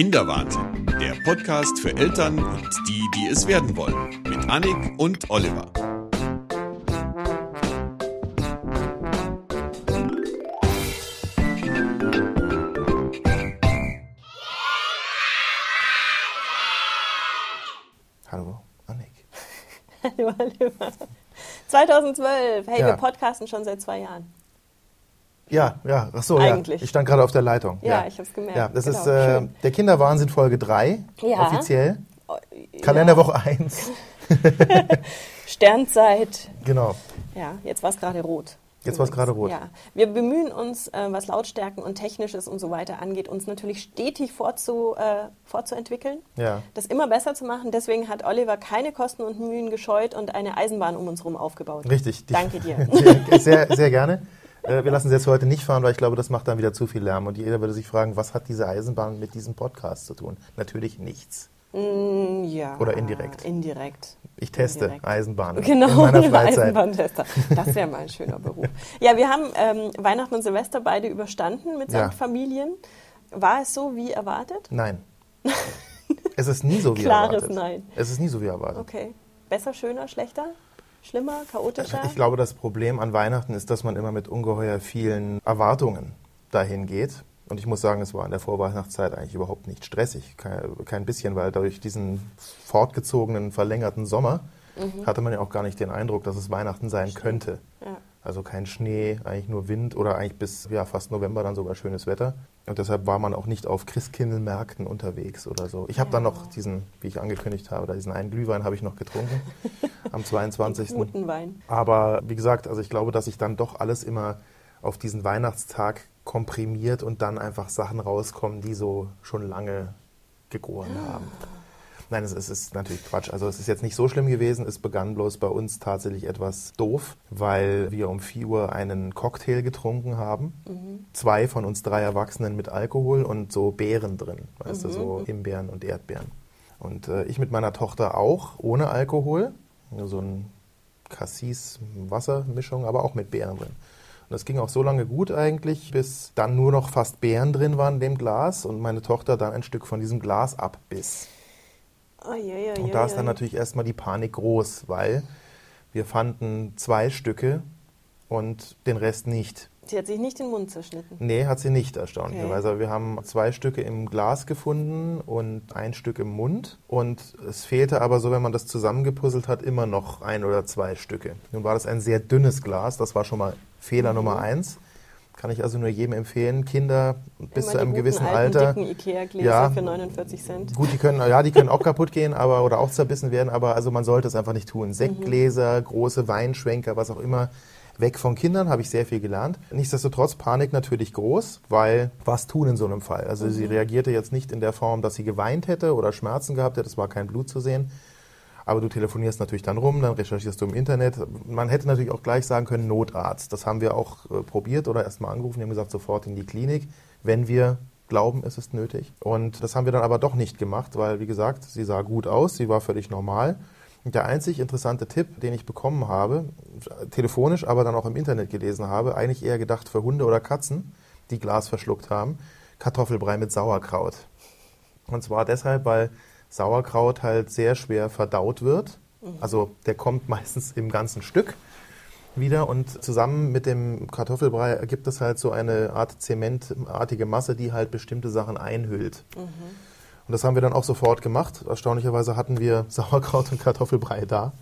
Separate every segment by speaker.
Speaker 1: Kinderwahnsinn, der Podcast für Eltern und die, die es werden wollen, mit Annik und Oliver.
Speaker 2: Hallo, Annik.
Speaker 3: Hallo, Oliver. 2012. Hey,
Speaker 2: Ja.
Speaker 3: wir podcasten schon seit zwei Jahren.
Speaker 2: Ja, ja, ach so,
Speaker 3: Eigentlich.
Speaker 2: ja. Ich stand gerade auf der Leitung.
Speaker 3: Ja, ich hab's gemerkt.
Speaker 2: Ja, das
Speaker 3: Genau,
Speaker 2: ist äh, der Kinderwahnsinn Folge 3,
Speaker 3: Ja.
Speaker 2: offiziell.
Speaker 3: Oh,
Speaker 2: Kalenderwoche 1.
Speaker 3: Ja. Sternzeit.
Speaker 2: Genau.
Speaker 3: Ja, jetzt war es gerade rot.
Speaker 2: Jetzt war's gerade rot.
Speaker 3: Ja, wir bemühen uns, äh, was Lautstärken und Technisches und so weiter angeht, uns natürlich stetig fortzu, äh, fortzuentwickeln,
Speaker 2: Ja.
Speaker 3: das immer besser zu machen. Deswegen hat Oliver keine Kosten und Mühen gescheut und eine Eisenbahn um uns herum aufgebaut.
Speaker 2: Richtig. Die-
Speaker 3: Danke dir.
Speaker 2: Sehr, sehr gerne. Äh, Wir lassen sie jetzt heute nicht fahren, weil ich glaube, das macht dann wieder zu viel Lärm. Und jeder würde sich fragen, was hat diese Eisenbahn mit diesem Podcast zu tun? Natürlich nichts.
Speaker 3: Mm, ja.
Speaker 2: Oder indirekt.
Speaker 3: Indirekt.
Speaker 2: Ich teste
Speaker 3: Indirekt.
Speaker 2: Eisenbahnen
Speaker 3: Genau,
Speaker 2: in meiner Freizeit.
Speaker 3: Eisenbahntester. Das wäre mal ein schöner Beruf. Ja, wir haben ähm, Weihnachten und Silvester beide überstanden mit
Speaker 2: Ja.
Speaker 3: seinen Familien. War es so wie erwartet?
Speaker 2: Nein. Es ist nie so wie
Speaker 3: Klares
Speaker 2: erwartet.
Speaker 3: Nein.
Speaker 2: Es ist nie so wie erwartet.
Speaker 3: Okay. Besser, schöner, schlechter? Schlimmer, chaotischer?
Speaker 2: Ich glaube, das Problem an Weihnachten ist, dass man immer mit ungeheuer vielen Erwartungen dahin geht. Und ich muss sagen, es war in der Vorweihnachtszeit eigentlich überhaupt nicht stressig. Kein, kein bisschen, weil durch diesen fortgezogenen, verlängerten Sommer hatte man ja auch gar nicht den Eindruck, dass es Weihnachten sein könnte.
Speaker 3: Ja.
Speaker 2: Also kein Schnee, eigentlich nur Wind oder eigentlich bis ja, fast November dann sogar schönes Wetter. Und deshalb war man auch nicht auf Christkindlmärkten unterwegs oder so. Ich habe dann noch diesen, wie ich angekündigt habe, da diesen einen Glühwein habe ich noch getrunken am 22.
Speaker 3: Guten Wein.
Speaker 2: Aber wie gesagt, also ich glaube, dass sich dann doch alles immer auf diesen Weihnachtstag komprimiert und dann einfach Sachen rauskommen, die so schon lange gegoren haben. Nein, es ist, natürlich Quatsch. Also es ist jetzt nicht so schlimm gewesen. Es begann bloß bei uns tatsächlich etwas doof, weil wir um 4 Uhr einen Cocktail getrunken haben. Zwei von uns drei Erwachsenen mit Alkohol und so Beeren drin. Weißt du, so Himbeeren und Erdbeeren. Und äh, ich mit meiner Tochter auch, ohne Alkohol. So ein Cassis-Wassermischung, aber auch mit Beeren drin. Und das ging auch so lange gut eigentlich, bis dann nur noch fast Beeren drin waren in dem Glas und meine Tochter dann ein Stück von diesem Glas abbiss. Und da ist dann natürlich erstmal die Panik groß, weil wir fanden zwei Stücke und den Rest nicht.
Speaker 3: Sie hat sich nicht den Mund zerschnitten.
Speaker 2: Nee, hat sie nicht, erstaunlicherweise. Aber Wir haben zwei Stücke im Glas gefunden und ein Stück im Mund. Und es fehlte aber so, wenn man das zusammengepuzzelt hat, immer noch ein oder zwei Stücke. Nun war das ein sehr dünnes Glas, das war schon mal Fehler Nummer eins. Kann ich also nur jedem empfehlen, Kinder bis
Speaker 3: Immer
Speaker 2: zu einem gewissen
Speaker 3: alten,
Speaker 2: Alter.
Speaker 3: dicken Ikea-Gläser
Speaker 2: Ja.
Speaker 3: für 49 Cent.
Speaker 2: Gut, die können, ja, die können auch kaputt gehen, aber oder auch zerbissen werden, aber also man sollte es einfach nicht tun. Sektgläser, große Weinschwenker, was auch immer, weg von Kindern, habe ich sehr viel gelernt. Nichtsdestotrotz Panik natürlich groß, weil was tun in so einem Fall? Also sie reagierte jetzt nicht in der Form, dass sie geweint hätte oder Schmerzen gehabt hätte, es war kein Blut zu sehen. Aber du telefonierst natürlich dann rum, dann recherchierst du im Internet. Man hätte natürlich auch gleich sagen können, Notarzt. Das haben wir auch äh, probiert oder erst mal angerufen. Die haben gesagt, sofort in die Klinik, wenn wir glauben, es ist nötig. Und das haben wir dann aber doch nicht gemacht, weil, wie gesagt, sie sah gut aus, sie war völlig normal. Und der einzig interessante Tipp, den ich bekommen habe, telefonisch, aber dann auch im Internet gelesen habe, eigentlich eher gedacht für Hunde oder Katzen, die Glas verschluckt haben, Kartoffelbrei mit Sauerkraut. Und zwar deshalb, weil Sauerkraut halt sehr schwer verdaut wird. Also der kommt meistens im ganzen Stück wieder und zusammen mit dem Kartoffelbrei ergibt es halt so eine Art zementartige Masse, die halt bestimmte Sachen einhüllt. Und das haben wir dann auch sofort gemacht. Erstaunlicherweise hatten wir Sauerkraut und Kartoffelbrei da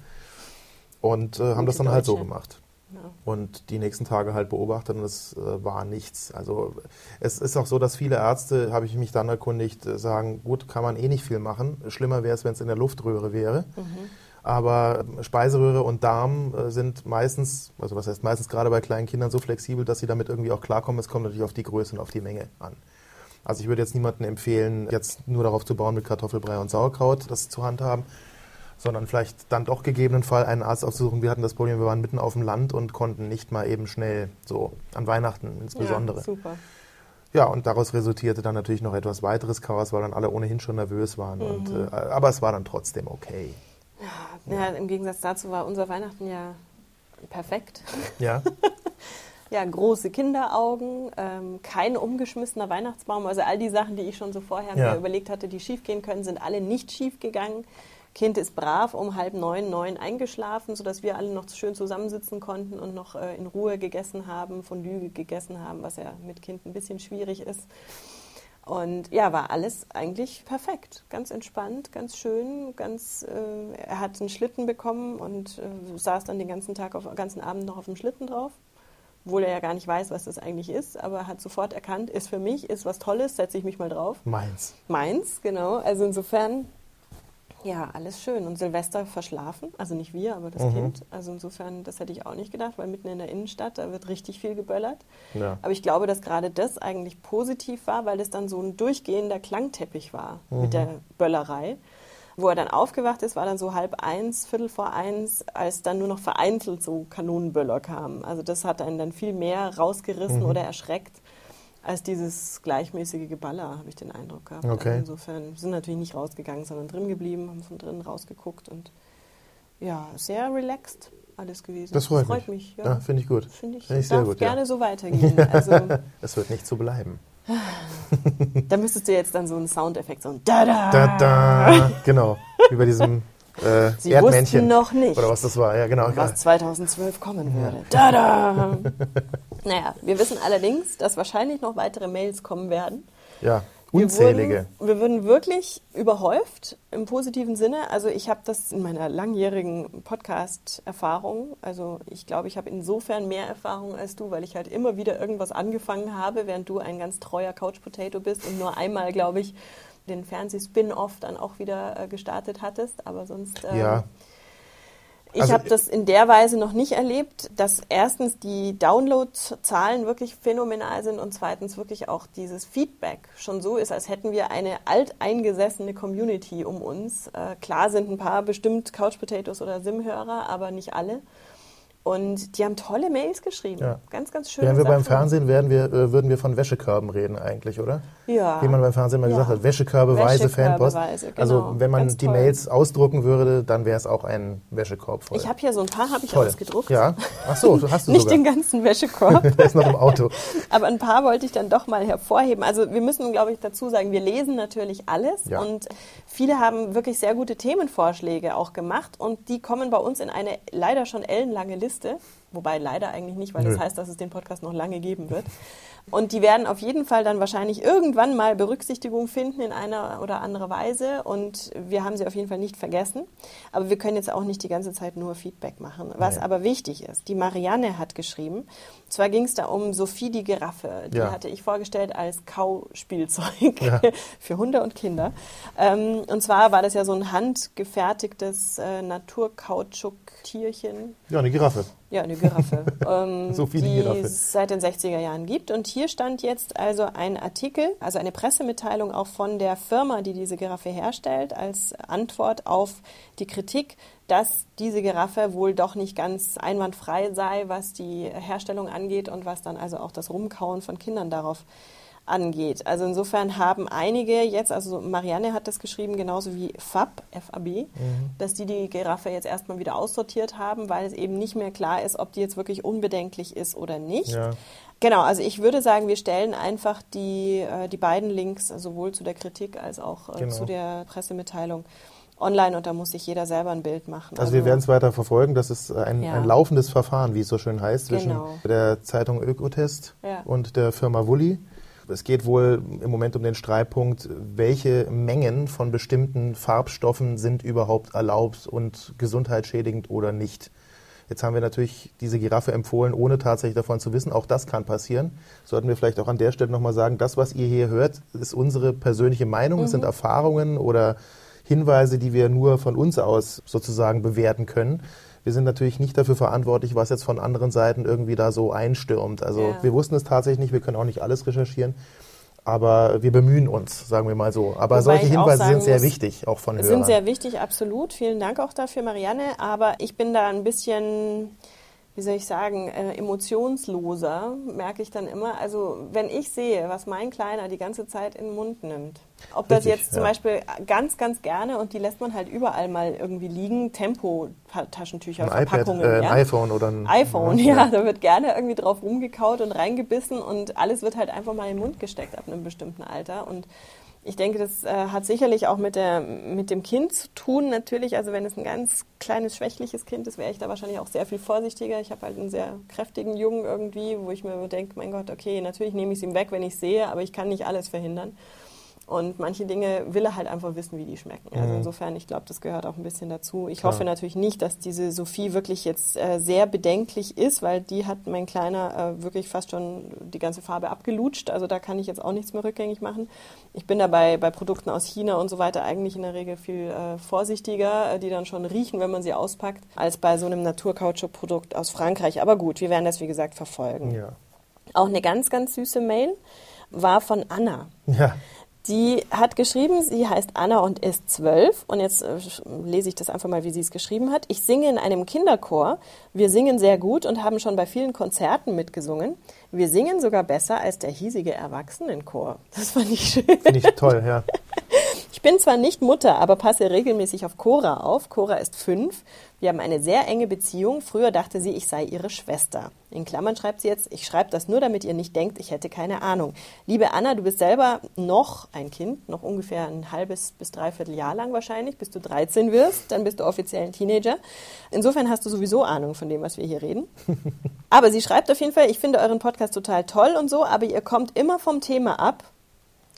Speaker 2: und äh, haben das
Speaker 3: Gute
Speaker 2: dann halt so
Speaker 3: Deutsche.
Speaker 2: gemacht.
Speaker 3: Ja.
Speaker 2: Und die nächsten Tage halt beobachtet und es äh, war nichts. Also es ist auch so, dass viele Ärzte, habe ich mich dann erkundigt, äh, sagen, gut, kann man eh nicht viel machen. Schlimmer wäre es, wenn es in der Luftröhre wäre. Aber Speiseröhre und Darm äh, sind meistens, also was heißt meistens gerade bei kleinen Kindern so flexibel, dass sie damit irgendwie auch klarkommen. Es kommt natürlich auf die Größe und auf die Menge an. Also ich würde jetzt niemandem empfehlen, jetzt nur darauf zu bauen, mit Kartoffelbrei und Sauerkraut das zu handhaben, sondern vielleicht dann doch gegebenenfalls einen Arzt aufzusuchen. Wir hatten das Problem, wir waren mitten auf dem Land und konnten nicht mal eben schnell, so an Weihnachten insbesondere.
Speaker 3: Ja, super.
Speaker 2: Ja, und daraus resultierte dann natürlich noch etwas weiteres Chaos, weil dann alle ohnehin schon nervös waren. Und,
Speaker 3: Mhm.
Speaker 2: äh, aber es war dann trotzdem okay.
Speaker 3: Ja, Im Gegensatz dazu war unser Weihnachten ja perfekt.
Speaker 2: Ja,
Speaker 3: Ja, große Kinderaugen, ähm, kein umgeschmissener Weihnachtsbaum. Also all die Sachen, die ich schon so vorher
Speaker 2: Ja.
Speaker 3: mir überlegt hatte, die schief gehen können, sind alle nicht schief gegangen. Kind ist brav um halb neun, neun eingeschlafen, sodass wir alle noch schön zusammensitzen konnten und noch äh, in Ruhe gegessen haben, Fondue gegessen haben, was ja mit Kind ein bisschen schwierig ist. Und ja, war alles eigentlich perfekt. Ganz entspannt, ganz schön. Ganz, äh, er hat einen Schlitten bekommen und äh, saß dann den ganzen Tag, auf, den ganzen Abend noch auf dem Schlitten drauf. Obwohl er ja gar nicht weiß, was das eigentlich ist, aber hat sofort erkannt, ist für mich, ist was Tolles, setze ich mich mal drauf.
Speaker 2: Meins.
Speaker 3: Meins, genau. Also insofern, ja, alles schön. Und Silvester verschlafen, also nicht wir, aber das
Speaker 2: Mhm.
Speaker 3: Kind. Also insofern, das hätte ich auch nicht gedacht, weil mitten in der Innenstadt, da wird richtig viel geböllert.
Speaker 2: Ja.
Speaker 3: Aber ich glaube, dass gerade das eigentlich positiv war, weil es dann so ein durchgehender Klangteppich war mit der Böllerei. Wo er dann aufgewacht ist, war dann so halb eins, Viertel vor eins, als dann nur noch vereinzelt so Kanonenböller kamen. Also das hat einen dann viel mehr rausgerissen oder erschreckt als dieses gleichmäßige Geballer, habe ich den Eindruck gehabt.
Speaker 2: Okay.
Speaker 3: Also insofern sind natürlich nicht rausgegangen, sondern drin geblieben, haben von drinnen rausgeguckt und ja, sehr relaxed alles gewesen.
Speaker 2: Das freut,
Speaker 3: mich.
Speaker 2: Ja,
Speaker 3: ja.
Speaker 2: finde ich gut.
Speaker 3: Finde ich,
Speaker 2: Finde ich sehr
Speaker 3: darf
Speaker 2: gut,
Speaker 3: gerne
Speaker 2: ja.
Speaker 3: so weitergehen. Also,
Speaker 2: Es wird nicht so bleiben.
Speaker 3: da müsstest du jetzt dann so einen Soundeffekt, so ein Da-da.
Speaker 2: Da, da. Genau. Wie bei diesem äh,
Speaker 3: Sie
Speaker 2: Erdmännchen.
Speaker 3: wussten noch nicht,
Speaker 2: Oder was das war. Ja, genau.
Speaker 3: was 2012 kommen würde. Da-da. Naja, wir wissen allerdings, dass wahrscheinlich noch weitere Mails kommen werden.
Speaker 2: Ja,
Speaker 3: Wir
Speaker 2: unzählige.
Speaker 3: Wurden, wir wurden wirklich überhäuft im positiven Sinne. Also ich habe das in meiner langjährigen Podcast-Erfahrung, also ich glaube, ich habe insofern mehr Erfahrung als du, weil ich halt immer wieder irgendwas angefangen habe, während du ein ganz treuer Couch-Potato bist und nur einmal, glaube ich, den Fernseh-Spin-Off dann auch wieder äh, gestartet hattest. Aber sonst... ähm,
Speaker 2: Ja.
Speaker 3: Ich
Speaker 2: Also-
Speaker 3: habe das in der Weise noch nicht erlebt, dass erstens die Download-Zahlen wirklich phänomenal sind und zweitens wirklich auch dieses Feedback schon so ist, als hätten wir eine alteingesessene Community um uns. Äh, klar sind ein paar bestimmt Couch Potatoes oder Sim-Hörer, aber nicht alle. Und die haben tolle Mails geschrieben.
Speaker 2: Ja.
Speaker 3: Ganz, ganz schön.
Speaker 2: Wären wir beim Fernsehen, werden wir, äh, würden wir von Wäschekörben reden eigentlich, oder?
Speaker 3: Ja.
Speaker 2: Wie man beim Fernsehen mal
Speaker 3: Ja.
Speaker 2: gesagt hat, Wäschekörbeweise
Speaker 3: Wäschekörbeweise,
Speaker 2: Fanpost.
Speaker 3: genau.
Speaker 2: Also wenn man
Speaker 3: Ganz
Speaker 2: die
Speaker 3: toll.
Speaker 2: Mails ausdrucken würde, dann wäre es auch ein Wäschekorb voll.
Speaker 3: Ich habe hier so ein paar habe ich
Speaker 2: Toll.
Speaker 3: ausgedruckt.
Speaker 2: Ja. Ach so, hast du
Speaker 3: Nicht
Speaker 2: sogar.
Speaker 3: den ganzen Wäschekorb.
Speaker 2: Der ist noch im Auto.
Speaker 3: Aber ein paar wollte ich dann doch mal hervorheben. Also wir müssen, glaube ich, dazu sagen, wir lesen natürlich alles
Speaker 2: Ja.
Speaker 3: und viele haben wirklich sehr gute Themenvorschläge auch gemacht und die kommen bei uns in eine leider schon ellenlange Liste. Wobei leider eigentlich nicht, weil
Speaker 2: Nö.
Speaker 3: das heißt, dass es den Podcast noch lange geben wird. Und die werden auf jeden Fall dann wahrscheinlich irgendwann mal Berücksichtigung finden in einer oder anderer Weise. Und wir haben sie auf jeden Fall nicht vergessen. Aber wir können jetzt auch nicht die ganze Zeit nur Feedback machen. Was
Speaker 2: Nee.
Speaker 3: aber wichtig ist, die Marianne hat geschrieben, zwar ging es da um Sophie die Giraffe. Die
Speaker 2: Ja.
Speaker 3: hatte ich vorgestellt als Kauspielzeug
Speaker 2: Ja.
Speaker 3: für Hunde und Kinder. Ähm, und zwar war das ja so ein handgefertigtes äh, Naturkautschuk-Tierchen.
Speaker 2: Ja, eine Giraffe.
Speaker 3: Ja, eine Giraffe. ähm,
Speaker 2: Sophie die
Speaker 3: die
Speaker 2: Giraffe.
Speaker 3: es seit den 60er Jahren gibt. Und hier stand jetzt also ein Artikel, also eine Pressemitteilung auch von der Firma, die diese Giraffe herstellt, als Antwort auf die Kritik, dass diese Giraffe wohl doch nicht ganz einwandfrei sei, was die Herstellung angeht und was dann also auch das Rumkauen von Kindern darauf angeht. Also insofern haben einige jetzt, also Marianne hat das geschrieben, genauso wie FAB, FAB,
Speaker 2: Mhm.
Speaker 3: dass die die Giraffe jetzt erstmal wieder aussortiert haben, weil es eben nicht mehr klar ist, ob die jetzt wirklich unbedenklich ist oder nicht.
Speaker 2: Ja.
Speaker 3: Genau, also ich würde sagen, wir stellen einfach die, äh, die beiden Links sowohl zu der Kritik als auch äh,
Speaker 2: Genau.
Speaker 3: zu der Pressemitteilung online und da muss sich jeder selber ein Bild machen.
Speaker 2: Also wir werden es weiter verfolgen. Das ist ein,
Speaker 3: Ja.
Speaker 2: ein laufendes Verfahren, wie es so schön heißt, zwischen
Speaker 3: Genau.
Speaker 2: der Zeitung Ökotest
Speaker 3: Ja.
Speaker 2: und der Firma Wully. Es geht wohl im Moment um den Streitpunkt, welche Mengen von bestimmten Farbstoffen sind überhaupt erlaubt und gesundheitsschädigend oder nicht. Jetzt haben wir natürlich diese Giraffe empfohlen, ohne tatsächlich davon zu wissen. Auch das kann passieren. Sollten wir vielleicht auch an der Stelle nochmal sagen, das, was ihr hier hört, ist unsere persönliche Meinung. Es sind Erfahrungen oder Hinweise, die wir nur von uns aus sozusagen bewerten können. Wir sind natürlich nicht dafür verantwortlich, was jetzt von anderen Seiten irgendwie da so einstürmt. Also
Speaker 3: Ja.
Speaker 2: wir wussten es tatsächlich nicht, wir können auch nicht alles recherchieren. Aber wir bemühen uns, sagen wir mal so. Aber
Speaker 3: Wobei
Speaker 2: solche Hinweise sind sehr
Speaker 3: muss,
Speaker 2: wichtig, auch von Hörern.
Speaker 3: sind sehr wichtig, absolut. Vielen Dank auch dafür, Marianne. Aber ich bin da ein bisschen, wie soll ich sagen, äh, emotionsloser, merke ich dann immer. Also wenn ich sehe, was mein Kleiner die ganze Zeit in den Mund nimmt, ob das
Speaker 2: Richtig,
Speaker 3: jetzt zum
Speaker 2: ja.
Speaker 3: Beispiel ganz, ganz gerne und die lässt man halt überall mal irgendwie liegen, Tempo-Taschentücher,
Speaker 2: Ein iPad,
Speaker 3: Verpackungen.
Speaker 2: äh, ein
Speaker 3: ja?
Speaker 2: iPhone oder ein
Speaker 3: iPhone, ja, da wird gerne irgendwie drauf rumgekaut und reingebissen und alles wird halt einfach mal in den Mund gesteckt ab einem bestimmten Alter. Und ich denke, das äh, hat sicherlich auch mit, der, mit dem Kind zu tun, natürlich. Also, wenn es ein ganz kleines, schwächliches Kind ist, wäre ich da wahrscheinlich auch sehr viel vorsichtiger. Ich habe halt einen sehr kräftigen Jungen irgendwie, wo ich mir denke, mein Gott, okay, natürlich nehme ich es ihm weg, wenn ich sehe, aber ich kann nicht alles verhindern. Und manche Dinge will er halt einfach wissen, wie die schmecken. Also insofern, ich glaube, das gehört auch ein bisschen dazu. Ich
Speaker 2: Klar.
Speaker 3: hoffe natürlich nicht, dass diese Sophie wirklich jetzt äh, sehr bedenklich ist, weil die hat mein Kleiner äh, wirklich fast schon die ganze Farbe abgelutscht. Also da kann ich jetzt auch nichts mehr rückgängig machen. Ich bin dabei bei Produkten aus China und so weiter eigentlich in der Regel viel äh, vorsichtiger, äh, die dann schon riechen, wenn man sie auspackt, als bei so einem Naturkautschuk-Produkt aus Frankreich. Aber gut, wir werden das wie gesagt verfolgen.
Speaker 2: Ja.
Speaker 3: Auch eine ganz, ganz süße Mail war von Anna.
Speaker 2: Ja.
Speaker 3: Die hat geschrieben, sie heißt Anna und ist zwölf. Und jetzt äh, lese ich das einfach mal, wie sie es geschrieben hat. Ich singe in einem Kinderchor. Wir singen sehr gut und haben schon bei vielen Konzerten mitgesungen. Wir singen sogar besser als der hiesige Erwachsenenchor. Das fand ich schön.
Speaker 2: Finde ich toll, ja.
Speaker 3: Ich bin zwar nicht Mutter, aber passe regelmäßig auf Cora auf. Cora ist fünf. Wir haben eine sehr enge Beziehung. Früher dachte sie, ich sei ihre Schwester. In Klammern schreibt sie jetzt, ich schreibe das nur, damit ihr nicht denkt, ich hätte keine Ahnung. Liebe Anna, du bist selber noch ein Kind, noch ungefähr ein halbes bis dreiviertel Jahr lang wahrscheinlich, bis du 13 wirst. Dann bist du offiziell ein Teenager. Insofern hast du sowieso Ahnung von dem, was wir hier reden. Aber sie schreibt auf jeden Fall, ich finde euren Podcast total toll und so, aber ihr kommt immer vom Thema ab.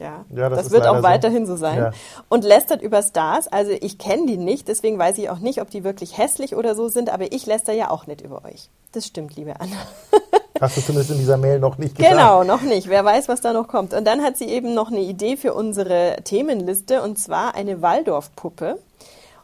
Speaker 3: Ja,
Speaker 2: Ja, das
Speaker 3: das, wird auch
Speaker 2: so.
Speaker 3: weiterhin so sein.
Speaker 2: Ja.
Speaker 3: Und lästert über Stars. Also ich kenne die nicht, deswegen weiß ich auch nicht, ob die wirklich hässlich oder so sind, aber ich läster ja auch nicht über euch. Das stimmt, liebe Anna.
Speaker 2: Hast du zumindest in dieser Mail noch nicht gesagt.
Speaker 3: Genau, noch nicht. Wer weiß, was da noch kommt. Und dann hat sie eben noch eine Idee für unsere Themenliste und zwar eine Waldorfpuppe.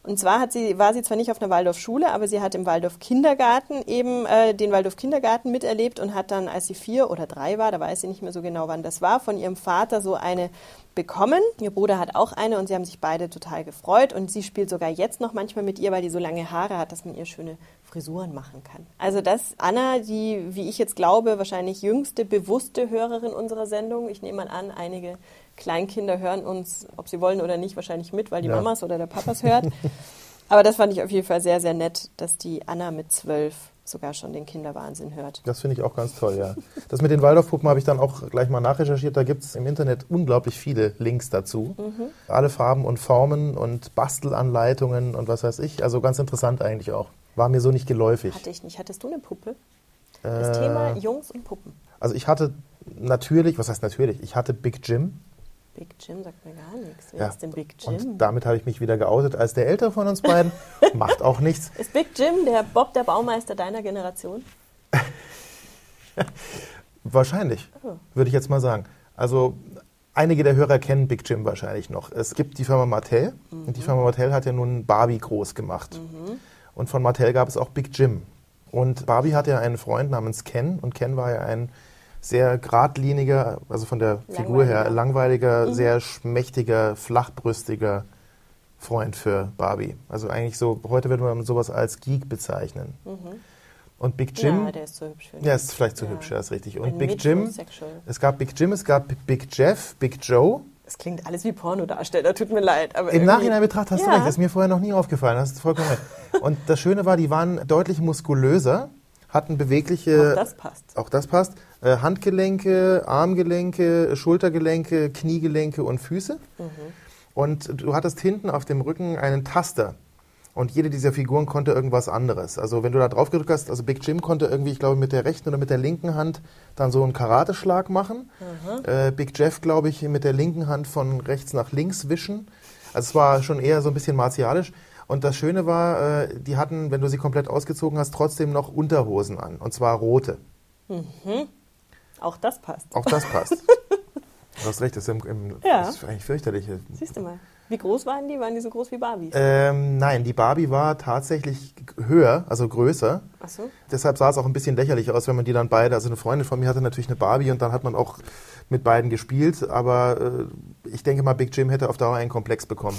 Speaker 3: Und zwar sie, war sie zwar nicht auf einer Waldorfschule, aber sie hat im Waldorf Kindergarten eben äh, den Waldorf Kindergarten miterlebt und hat dann, als sie vier oder drei war, da weiß sie nicht mehr so genau, wann das war, von ihrem Vater so eine bekommen. Ihr Bruder hat auch eine und sie haben sich beide total gefreut. Und sie spielt sogar jetzt noch manchmal mit ihr, weil die so lange Haare hat, dass man ihr schöne Frisuren machen kann. Also das Anna, die, wie ich jetzt glaube, wahrscheinlich jüngste bewusste Hörerin unserer Sendung. Ich nehme mal an, einige Kleinkinder hören uns, ob sie wollen oder nicht, wahrscheinlich mit, weil die
Speaker 2: Ja.
Speaker 3: Mamas oder der Papas hört. Aber das fand ich auf jeden Fall sehr, sehr nett, dass die Anna mit zwölf sogar schon den Kinderwahnsinn hört.
Speaker 2: Das finde ich auch ganz toll, ja. Das mit den Waldorfpuppen habe ich dann auch gleich mal nachrecherchiert. Da gibt es im Internet unglaublich viele Links dazu.
Speaker 3: Mhm.
Speaker 2: Alle Farben und Formen und Bastelanleitungen und was weiß ich. Also ganz interessant eigentlich auch. War mir so nicht geläufig.
Speaker 3: Hatte ich nicht. Hattest du eine Puppe? Das
Speaker 2: Äh,
Speaker 3: Thema Jungs und Puppen.
Speaker 2: Also ich hatte natürlich, was heißt natürlich, ich hatte Big Jim.
Speaker 3: Big Jim sagt mir gar nichts. Wer
Speaker 2: Ja.
Speaker 3: ist denn Big Jim?
Speaker 2: Und damit habe ich mich wieder geoutet als der ältere von uns beiden. Macht auch nichts.
Speaker 3: ist Big Jim der Bob, der Baumeister deiner Generation?
Speaker 2: Wahrscheinlich,
Speaker 3: Oh.
Speaker 2: würde ich jetzt mal sagen. Also einige der Hörer kennen Big Jim wahrscheinlich noch. Es gibt die Firma Mattel und die Firma Mattel hat ja nun Barbie groß gemacht. Und von Mattel gab es auch Big Jim. Und Barbie hatte ja einen Freund namens Ken und Ken war ja ein sehr geradliniger, also von der Figur her langweiliger, sehr schmächtiger, flachbrüstiger Freund für Barbie. Also eigentlich so, heute würde man sowas als Geek bezeichnen. Und Big Jim,
Speaker 3: Ja, der ist so hübsch.
Speaker 2: ja, ist vielleicht zu
Speaker 3: Ja.
Speaker 2: hübsch, ja, ist richtig.
Speaker 3: Ein
Speaker 2: Und Big Jim, es gab Big Jim, es gab Big Jeff, Big Joe.
Speaker 3: Das klingt alles wie Pornodarsteller, tut mir leid. Aber
Speaker 2: Im Nachhinein betrachtet hast du
Speaker 3: Ja.
Speaker 2: recht, das ist mir vorher noch nie aufgefallen, hast du vollkommen recht. Und das Schöne war, die waren deutlich muskulöser, hatten bewegliche,
Speaker 3: Auch das passt.
Speaker 2: auch das passt, äh, Handgelenke, Armgelenke, Schultergelenke, Kniegelenke und Füße.
Speaker 3: Mhm.
Speaker 2: Und du hattest hinten auf dem Rücken einen Taster. Und jede dieser Figuren konnte irgendwas anderes. Also wenn du da drauf gedrückt hast, also Big Jim konnte irgendwie, ich glaube, mit der rechten oder mit der linken Hand dann so einen Karateschlag machen. Äh, Big Jeff, glaube ich, mit der linken Hand von rechts nach links wischen. Also es war schon eher so ein bisschen martialisch. Und das Schöne war, äh, die hatten, wenn du sie komplett ausgezogen hast, trotzdem noch Unterhosen an. Und zwar rote.
Speaker 3: Auch das passt.
Speaker 2: Auch das passt. du hast recht, das ist, im, im,
Speaker 3: Ja.
Speaker 2: das ist eigentlich fürchterlich.
Speaker 3: Siehst du mal. Wie groß waren die? Waren die so groß wie Barbies?
Speaker 2: Ähm, nein, die Barbie war tatsächlich höher, also größer.
Speaker 3: Ach so.
Speaker 2: Deshalb sah es auch ein bisschen lächerlich aus, wenn man die dann beide, also eine Freundin von mir hatte natürlich eine Barbie und dann hat man auch mit beiden gespielt, aber äh, ich denke mal, Big Jim hätte auf Dauer einen Komplex bekommen.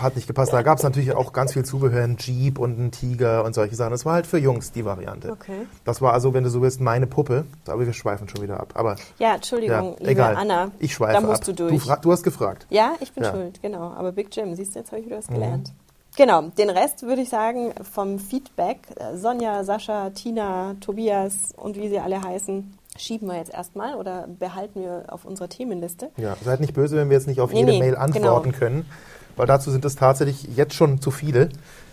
Speaker 2: Hat nicht gepasst. Da gab es natürlich auch ganz viel Zubehör, ein Jeep und ein Tiger und solche Sachen. Das war halt für Jungs die Variante.
Speaker 3: Okay.
Speaker 2: Das war also, wenn du so willst, meine Puppe. Aber wir schweifen schon wieder ab. Aber
Speaker 3: Ja, Entschuldigung, liebe
Speaker 2: egal.
Speaker 3: Anna.
Speaker 2: Ich schweife
Speaker 3: Da musst
Speaker 2: ab.
Speaker 3: du durch.
Speaker 2: fra- du hast gefragt.
Speaker 3: Ja, ich bin
Speaker 2: Ja. Mhm.
Speaker 3: schuld, genau. Aber Big Jim, siehst du, jetzt habe ich wieder was gelernt. Genau, den Rest würde ich sagen vom Feedback. Sonja, Sascha, Tina, Tobias und wie sie alle heißen, schieben wir jetzt erstmal oder behalten wir auf unserer Themenliste.
Speaker 2: Ja, seid nicht böse, wenn wir jetzt nicht auf
Speaker 3: Nee,
Speaker 2: jede
Speaker 3: nee,
Speaker 2: Mail antworten
Speaker 3: genau.
Speaker 2: können. Weil dazu sind es tatsächlich jetzt schon zu viele.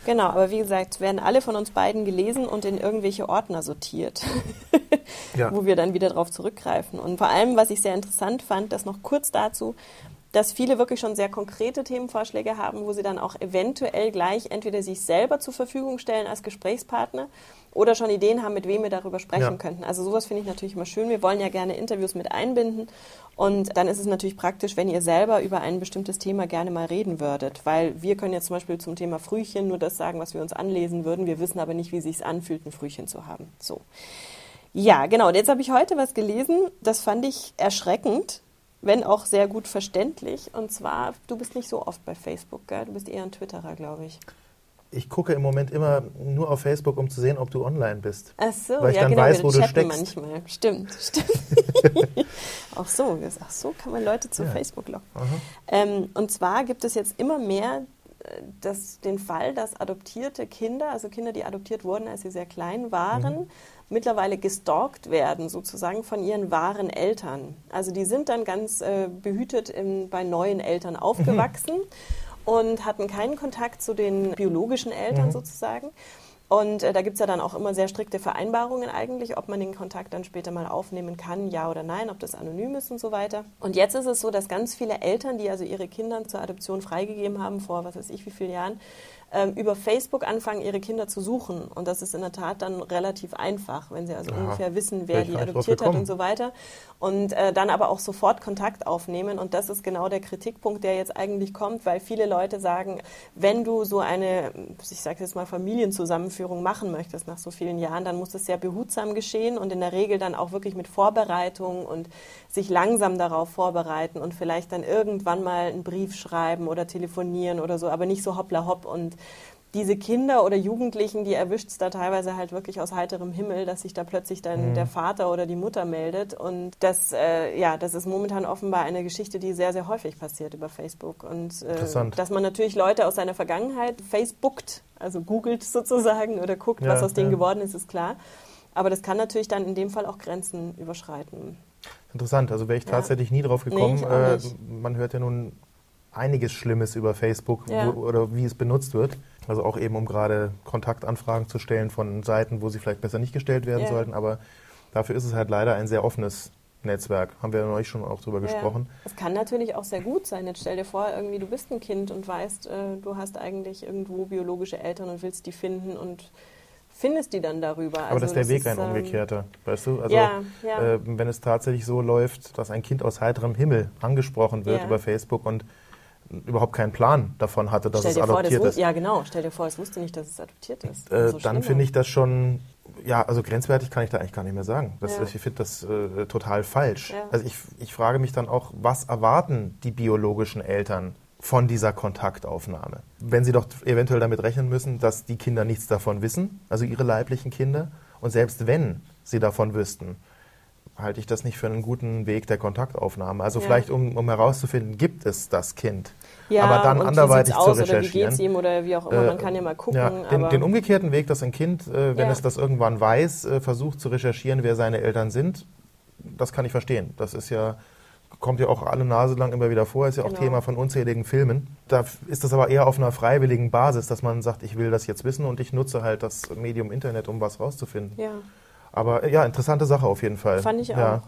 Speaker 3: Genau, aber wie gesagt, werden alle von uns beiden gelesen und in irgendwelche Ordner sortiert,
Speaker 2: Ja.
Speaker 3: wo wir dann wieder drauf zurückgreifen. Und vor allem, was ich sehr interessant fand, das noch kurz dazu, dass viele wirklich schon sehr konkrete Themenvorschläge haben, wo sie dann auch eventuell gleich entweder sich selber zur Verfügung stellen als Gesprächspartner oder schon Ideen haben, mit wem wir darüber sprechen
Speaker 2: Ja.
Speaker 3: könnten. Also sowas finde ich natürlich immer schön. Wir wollen ja gerne Interviews mit einbinden und dann ist es natürlich praktisch, wenn ihr selber über ein bestimmtes Thema gerne mal reden würdet, weil wir können jetzt zum Beispiel zum Thema Frühchen nur das sagen, was wir uns anlesen würden. Wir wissen aber nicht, wie es sich anfühlt, ein Frühchen zu haben. So. Ja, genau. Und jetzt habe ich heute was gelesen, das fand ich erschreckend, wenn auch sehr gut verständlich. Und zwar, du bist nicht so oft bei Facebook, gell? Du bist eher ein Twitterer, glaube ich.
Speaker 2: Ich gucke im Moment immer nur auf Facebook, um zu sehen, ob du online bist.
Speaker 3: Ach so,
Speaker 2: Weil ich
Speaker 3: ja
Speaker 2: dann
Speaker 3: genau,
Speaker 2: weiß, wo du steckst.
Speaker 3: manchmal. Stimmt, stimmt. Auch so, ach so kann man Leute zu
Speaker 2: Ja.
Speaker 3: Facebook locken. Ähm, und zwar gibt es jetzt immer mehr äh, das, den Fall, dass adoptierte Kinder, also Kinder, die adoptiert wurden, als sie sehr klein waren, mittlerweile gestalkt werden, sozusagen von ihren wahren Eltern. Also die sind dann ganz äh, behütet in, bei neuen Eltern aufgewachsen und hatten keinen Kontakt zu den biologischen Eltern sozusagen. Und äh, da gibt es ja dann auch immer sehr strikte Vereinbarungen eigentlich, ob man den Kontakt dann später mal aufnehmen kann, ja oder nein, ob das anonym ist und so weiter. Und jetzt ist es so, dass ganz viele Eltern, die also ihre Kinder zur Adoption freigegeben haben, vor was weiß ich wie vielen Jahren, ähm, über Facebook anfangen, ihre Kinder zu suchen. Und das ist in der Tat dann relativ einfach, wenn sie also
Speaker 2: Aha.
Speaker 3: ungefähr wissen, wer die adoptiert hat und so weiter. Und äh, dann aber auch sofort Kontakt aufnehmen. Und das ist genau der Kritikpunkt, der jetzt eigentlich kommt, weil viele Leute sagen, wenn du so eine, ich sage jetzt mal, Familienzusammenführung machen möchtest nach so vielen Jahren, dann muss das sehr behutsam geschehen und in der Regel dann auch wirklich mit Vorbereitung und sich langsam darauf vorbereiten und vielleicht dann irgendwann mal einen Brief schreiben oder telefonieren oder so, aber nicht so hoppla hopp und diese Kinder oder Jugendlichen, die erwischt es da teilweise halt wirklich aus heiterem Himmel, dass sich da plötzlich dann der Vater oder die Mutter meldet. Und das, äh, ja, das ist momentan offenbar eine Geschichte, die sehr, sehr häufig passiert über Facebook. Und äh, dass man natürlich Leute aus seiner Vergangenheit Facebookt, also googelt sozusagen oder guckt,
Speaker 2: Ja,
Speaker 3: was aus denen
Speaker 2: ja.
Speaker 3: geworden ist, ist klar. Aber das kann natürlich dann in dem Fall auch Grenzen überschreiten.
Speaker 2: Interessant, also wäre ich
Speaker 3: Ja.
Speaker 2: tatsächlich nie drauf
Speaker 3: Nee,
Speaker 2: gekommen.
Speaker 3: auch
Speaker 2: äh, man hört ja nun einiges Schlimmes über Facebook
Speaker 3: Ja.
Speaker 2: wo, oder wie es benutzt wird. Also auch eben, um gerade Kontaktanfragen zu stellen von Seiten, wo sie vielleicht besser nicht gestellt werden
Speaker 3: Ja.
Speaker 2: sollten. Aber dafür ist es halt leider ein sehr offenes Netzwerk. Haben wir ja neulich schon auch drüber gesprochen.
Speaker 3: Ja. Es kann natürlich auch sehr gut sein. Jetzt stell dir vor, irgendwie du bist ein Kind und weißt, äh, du hast eigentlich irgendwo biologische Eltern und willst die finden und findest die dann darüber.
Speaker 2: Aber das ist der Weg ein
Speaker 3: ähm,
Speaker 2: umgekehrter, weißt du? Also
Speaker 3: ja, ja.
Speaker 2: Äh, wenn es tatsächlich so läuft, dass ein Kind aus heiterem Himmel angesprochen wird über Facebook und überhaupt keinen Plan davon hatte, dass
Speaker 3: stell
Speaker 2: es
Speaker 3: dir vor, das
Speaker 2: adoptiert ist.
Speaker 3: Ja, genau. Stell dir vor, es wusste nicht, dass es adoptiert ist.
Speaker 2: äh,
Speaker 3: Umso
Speaker 2: dann
Speaker 3: schlimmer.
Speaker 2: finde ich das schon, ja, also grenzwertig kann ich da eigentlich gar nicht mehr sagen. Das,
Speaker 3: Ja.
Speaker 2: Ich finde das äh, total falsch.
Speaker 3: Ja.
Speaker 2: Also ich, ich frage mich dann auch, was erwarten die biologischen Eltern von dieser Kontaktaufnahme? Wenn sie doch eventuell damit rechnen müssen, dass die Kinder nichts davon wissen, also ihre leiblichen Kinder, und selbst wenn sie davon wüssten, halte ich das nicht für einen guten Weg der Kontaktaufnahme. Also
Speaker 3: Ja.
Speaker 2: vielleicht, um, um herauszufinden, gibt es das Kind.
Speaker 3: ja,
Speaker 2: aber dann anderweitig zu
Speaker 3: aus, Oder wie
Speaker 2: recherchieren.
Speaker 3: geht's ihm oder wie auch immer. Man kann ja mal gucken.
Speaker 2: Ja, den, den umgekehrten Weg, dass ein Kind, äh, wenn
Speaker 3: Ja.
Speaker 2: es das irgendwann weiß, äh, versucht zu recherchieren, wer seine Eltern sind, das kann ich verstehen. Das ist ja, kommt ja auch alle Nase lang immer wieder vor, ist ja auch
Speaker 3: Genau.
Speaker 2: Thema von unzähligen Filmen. Da ist das aber eher auf einer freiwilligen Basis, dass man sagt, ich will das jetzt wissen und ich nutze halt das Medium Internet, um was rauszufinden.
Speaker 3: ja.
Speaker 2: Aber äh, ja, interessante Sache auf jeden Fall.
Speaker 3: Fand ich
Speaker 2: ja.
Speaker 3: auch.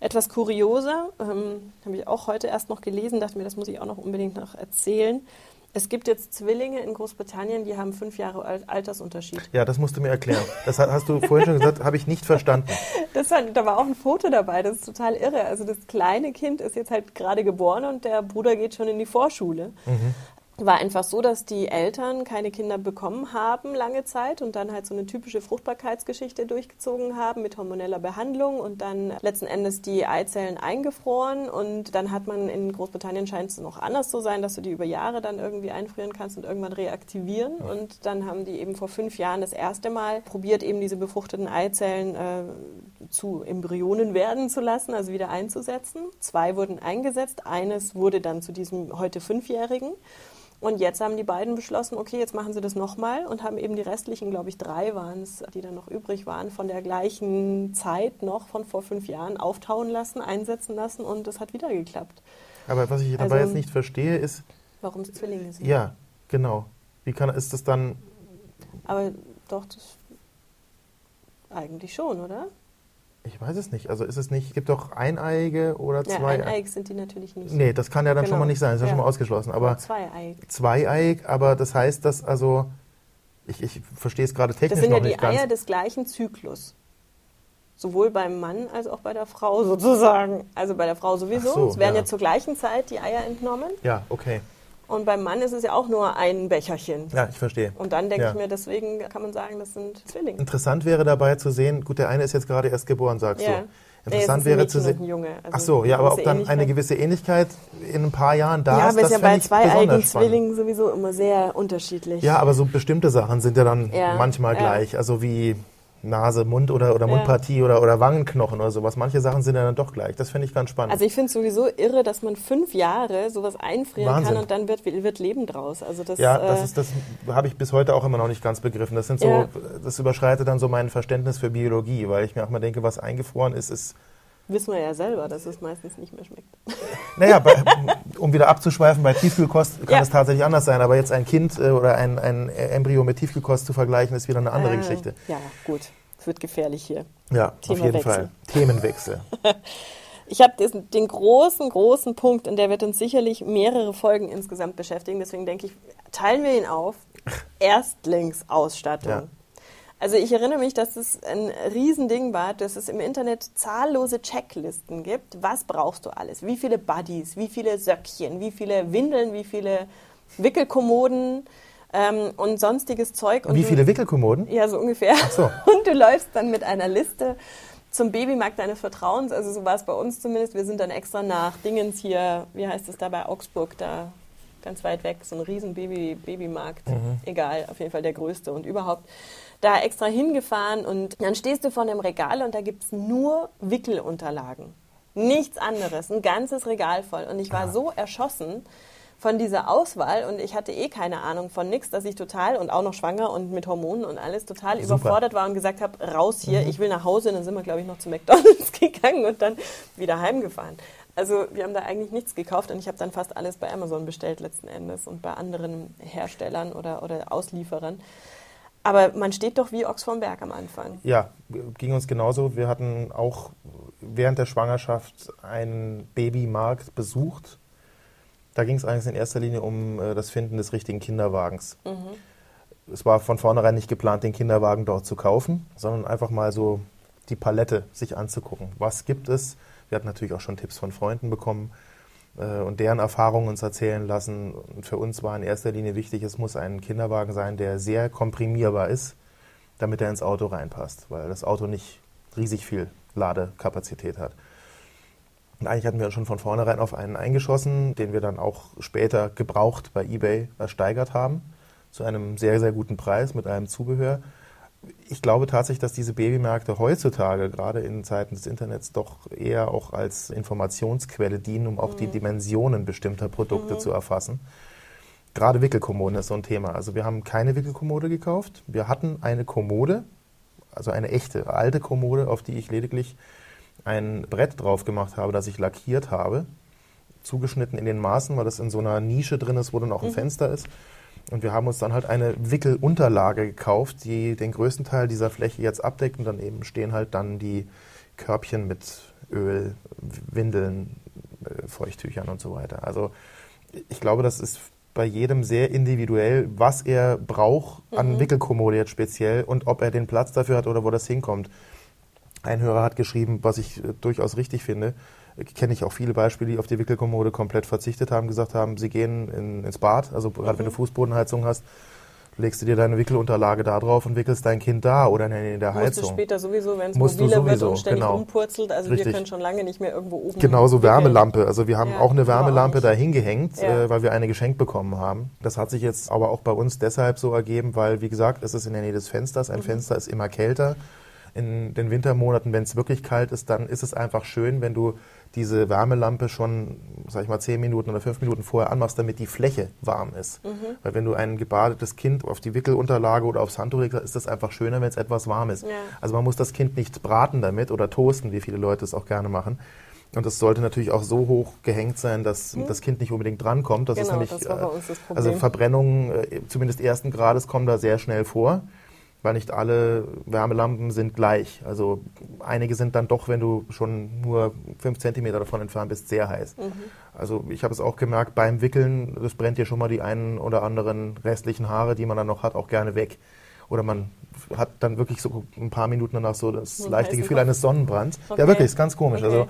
Speaker 3: Etwas kurioser, ähm, habe ich auch heute erst noch gelesen, dachte mir, das muss ich auch noch unbedingt noch erzählen. Es gibt jetzt Zwillinge in Großbritannien, die haben fünf Jahre Al- Altersunterschied.
Speaker 2: Ja, das musst du mir erklären. Das ha- hast du vorhin schon gesagt, habe ich nicht verstanden.
Speaker 3: Das war, da war auch ein Foto dabei, das ist total irre. Also das kleine Kind ist jetzt halt gerade geboren und der Bruder geht schon in die Vorschule. War einfach so, dass die Eltern keine Kinder bekommen haben lange Zeit und dann halt so eine typische Fruchtbarkeitsgeschichte durchgezogen haben mit hormoneller Behandlung und dann letzten Endes die Eizellen eingefroren und dann hat man in Großbritannien scheint es noch anders zu sein, dass du die über Jahre dann irgendwie einfrieren kannst und irgendwann reaktivieren und dann haben die eben vor fünf Jahren das erste Mal probiert eben diese befruchteten Eizellen äh, zu Embryonen werden zu lassen, also wieder einzusetzen. Zwei wurden eingesetzt, eines wurde dann zu diesem heute Fünfjährigen. Und jetzt haben die beiden beschlossen, okay, jetzt machen sie das nochmal und haben eben die restlichen, glaube ich, drei waren es, die dann noch übrig waren, von der gleichen Zeit noch, von vor fünf Jahren, auftauen lassen, einsetzen lassen und es hat wieder geklappt.
Speaker 2: Aber was ich dabei also, jetzt nicht verstehe, ist.
Speaker 3: Warum es Zwillinge sind.
Speaker 2: Ja, genau. Wie kann ist das dann.
Speaker 3: Aber doch, das eigentlich schon, oder?
Speaker 2: Ich weiß es nicht. Also ist es nicht, gibt doch eineiige oder zwei.
Speaker 3: Ja, eineig sind die natürlich nicht.
Speaker 2: Nee, das kann ja dann genau. schon mal nicht sein, das ist ja, ja schon mal ausgeschlossen. Aber
Speaker 3: zweieig.
Speaker 2: Zweieig, aber das heißt, dass also, ich, ich verstehe es gerade technisch
Speaker 3: Das sind
Speaker 2: ja
Speaker 3: die Eier des gleichen Zyklus. Sowohl beim Mann als auch bei der Frau sozusagen. Also bei der Frau sowieso. So, es werden ja. ja zur gleichen Zeit die Eier entnommen.
Speaker 2: Ja, okay.
Speaker 3: Und beim Mann ist es ja auch nur ein Becherchen.
Speaker 2: Ja, ich verstehe.
Speaker 3: Und dann denke
Speaker 2: ja.
Speaker 3: ich mir, deswegen kann man sagen, das sind Zwillinge.
Speaker 2: Interessant wäre dabei zu sehen, gut, der eine ist jetzt gerade erst geboren, sagst
Speaker 3: ja.
Speaker 2: du. Interessant nee, wäre zu sehen.
Speaker 3: Junge,
Speaker 2: also Ach so, ja, aber ob dann eine gewisse Ähnlichkeit in ein paar Jahren da
Speaker 3: ja,
Speaker 2: ist,
Speaker 3: das
Speaker 2: ist
Speaker 3: ja bei zwei eigenen Zwillingen sowieso immer sehr unterschiedlich.
Speaker 2: Ja, aber so bestimmte Sachen sind ja dann ja. manchmal gleich. Also wie Nase, Mund oder, oder Mundpartie ja. oder, oder Wangenknochen oder sowas. Manche Sachen sind ja dann doch gleich. Das finde ich ganz spannend.
Speaker 3: Also ich finde es sowieso irre, dass man fünf Jahre sowas einfrieren Wahnsinn. kann und dann wird, wird Leben draus. Also das,
Speaker 2: ja, das, äh, ist, das habe ich bis heute auch immer noch nicht ganz begriffen. Das sind so, ja. das überschreitet dann so mein Verständnis für Biologie, weil ich mir auch mal denke, was eingefroren ist, ist
Speaker 3: Wissen wir ja selber, dass es meistens nicht mehr schmeckt.
Speaker 2: Naja, bei, um wieder abzuschweifen, bei Tiefkühlkost kann ja. es tatsächlich anders sein, aber jetzt ein Kind äh, oder ein, ein Embryo mit Tiefkühlkost zu vergleichen, ist wieder eine andere äh, Geschichte.
Speaker 3: Ja, gut. Es wird gefährlich hier.
Speaker 2: Ja, Thema auf jeden Wechsel. Fall. Themenwechsel.
Speaker 3: ich habe den großen, großen Punkt, und der wird uns sicherlich mehrere Folgen insgesamt beschäftigen. Deswegen denke ich, teilen wir ihn auf. Erstlingsausstattung. Ja. Also ich erinnere mich, dass es ein Riesending war, dass es im Internet zahllose Checklisten gibt. Was brauchst du alles? Wie viele Buddies? Wie viele Söckchen? Wie viele Windeln? Wie viele Wickelkommoden? ähm, und sonstiges Zeug. Und
Speaker 2: Wie viele Wickelkommoden?
Speaker 3: Ja, so ungefähr.
Speaker 2: Ach so.
Speaker 3: Und du läufst dann mit einer Liste zum Babymarkt deines Vertrauens, also so war es bei uns zumindest. Wir sind dann extra nach Dingens hier, wie heißt es da bei Augsburg, da ganz weit weg, so ein riesen Baby, Babymarkt, mhm. egal, auf jeden Fall der größte und überhaupt, da extra hingefahren und dann stehst du vor einem Regal und da gibt es nur Wickelunterlagen. Nichts anderes, ein ganzes Regal voll. Und ich war ah. so erschossen, von dieser Auswahl und ich hatte eh keine Ahnung von nichts, dass ich total und auch noch schwanger und mit Hormonen und alles total Super. überfordert war und gesagt habe, raus hier, mhm. ich will nach Hause. Und dann sind wir, glaube ich, noch zu McDonalds gegangen und dann wieder heimgefahren. Also wir haben da eigentlich nichts gekauft und ich habe dann fast alles bei Amazon bestellt letzten Endes und bei anderen Herstellern oder, oder Auslieferern. Aber man steht doch wie Ochs vom Berg am Anfang.
Speaker 2: Ja, ging uns genauso. Wir hatten auch während der Schwangerschaft einen Babymarkt besucht da ging es eigentlich in erster Linie um äh, das Finden des richtigen Kinderwagens. Mhm. Es war von vornherein nicht geplant, den Kinderwagen dort zu kaufen, sondern einfach mal so die Palette sich anzugucken. Was gibt es? Wir hatten natürlich auch schon Tipps von Freunden bekommen äh, und deren Erfahrungen uns erzählen lassen. Und für uns war in erster Linie wichtig, es muss ein Kinderwagen sein, der sehr komprimierbar ist, damit er ins Auto reinpasst, weil das Auto nicht riesig viel Ladekapazität hat. Und eigentlich hatten wir schon von vornherein auf einen eingeschossen, den wir dann auch später gebraucht bei eBay ersteigert haben, zu einem sehr, sehr guten Preis mit einem Zubehör. Ich glaube tatsächlich, dass diese Babymärkte heutzutage, gerade in Zeiten des Internets, doch eher auch als Informationsquelle dienen, um auch mhm. die Dimensionen bestimmter Produkte mhm. zu erfassen. Gerade Wickelkommoden ist so ein Thema. Also wir haben keine Wickelkommode gekauft. Wir hatten eine Kommode, also eine echte alte Kommode, auf die ich lediglich ein Brett drauf gemacht habe, das ich lackiert habe, zugeschnitten in den Maßen, weil das in so einer Nische drin ist, wo dann auch ein mhm. Fenster ist. Und wir haben uns dann halt eine Wickelunterlage gekauft, die den größten Teil dieser Fläche jetzt abdeckt. Und dann eben stehen halt dann die Körbchen mit Öl, Windeln, äh, Feuchttüchern und so weiter. Also ich glaube, das ist bei jedem sehr individuell, was er braucht an mhm. Wickelkommode jetzt speziell und ob er den Platz dafür hat oder wo das hinkommt. Ein Hörer hat geschrieben, was ich äh, durchaus richtig finde. Kenne ich auch viele Beispiele, die auf die Wickelkommode komplett verzichtet haben, gesagt haben, sie gehen in, ins Bad, also gerade wenn du Fußbodenheizung hast, legst du dir deine Wickelunterlage da drauf und wickelst dein Kind da oder in der Heizung. Musst du
Speaker 3: später sowieso, wenn es
Speaker 2: mobiler
Speaker 3: wird und ständig
Speaker 2: genau.
Speaker 3: rumpurzelt. Also Richtig. wir können schon lange nicht mehr irgendwo oben
Speaker 2: Genauso. Wärmelampe. Also wir haben
Speaker 3: ja,
Speaker 2: auch eine Wärmelampe da hingehängt,
Speaker 3: ja.
Speaker 2: äh, weil wir eine geschenkt bekommen haben. Das hat sich jetzt aber auch bei uns deshalb so ergeben, weil, wie gesagt, es ist in der Nähe des Fensters. Ein mhm. Fenster ist immer kälter. In den Wintermonaten, wenn es wirklich kalt ist, dann ist es einfach schön, wenn du diese Wärmelampe schon, sag ich mal, zehn Minuten oder fünf Minuten vorher anmachst, damit die Fläche warm ist. Mhm. Weil wenn du ein gebadetes Kind auf die Wickelunterlage oder aufs Handtuch legst, ist das einfach schöner, wenn es etwas warm ist. Ja. Also man muss das Kind nicht braten damit oder toasten, wie viele Leute es auch gerne machen. Und das sollte natürlich auch so hoch gehängt sein, dass hm. das Kind nicht unbedingt drankommt. Das
Speaker 3: genau,
Speaker 2: ist nämlich,
Speaker 3: das war bei uns das Problem.
Speaker 2: Also Verbrennungen, äh, zumindest ersten Grades, kommen da sehr schnell vor weil nicht alle Wärmelampen sind gleich. Also einige sind dann doch, wenn du schon nur fünf Zentimeter davon entfernt bist, sehr heiß. Mhm. Also ich habe es auch gemerkt beim Wickeln, das brennt dir schon mal die einen oder anderen restlichen Haare, die man dann noch hat, auch gerne weg. Oder man hat dann wirklich so ein paar Minuten danach so das leichte Gefühl Kopf. eines Sonnenbrands. Okay. Ja, wirklich, ist ganz komisch. Okay. Also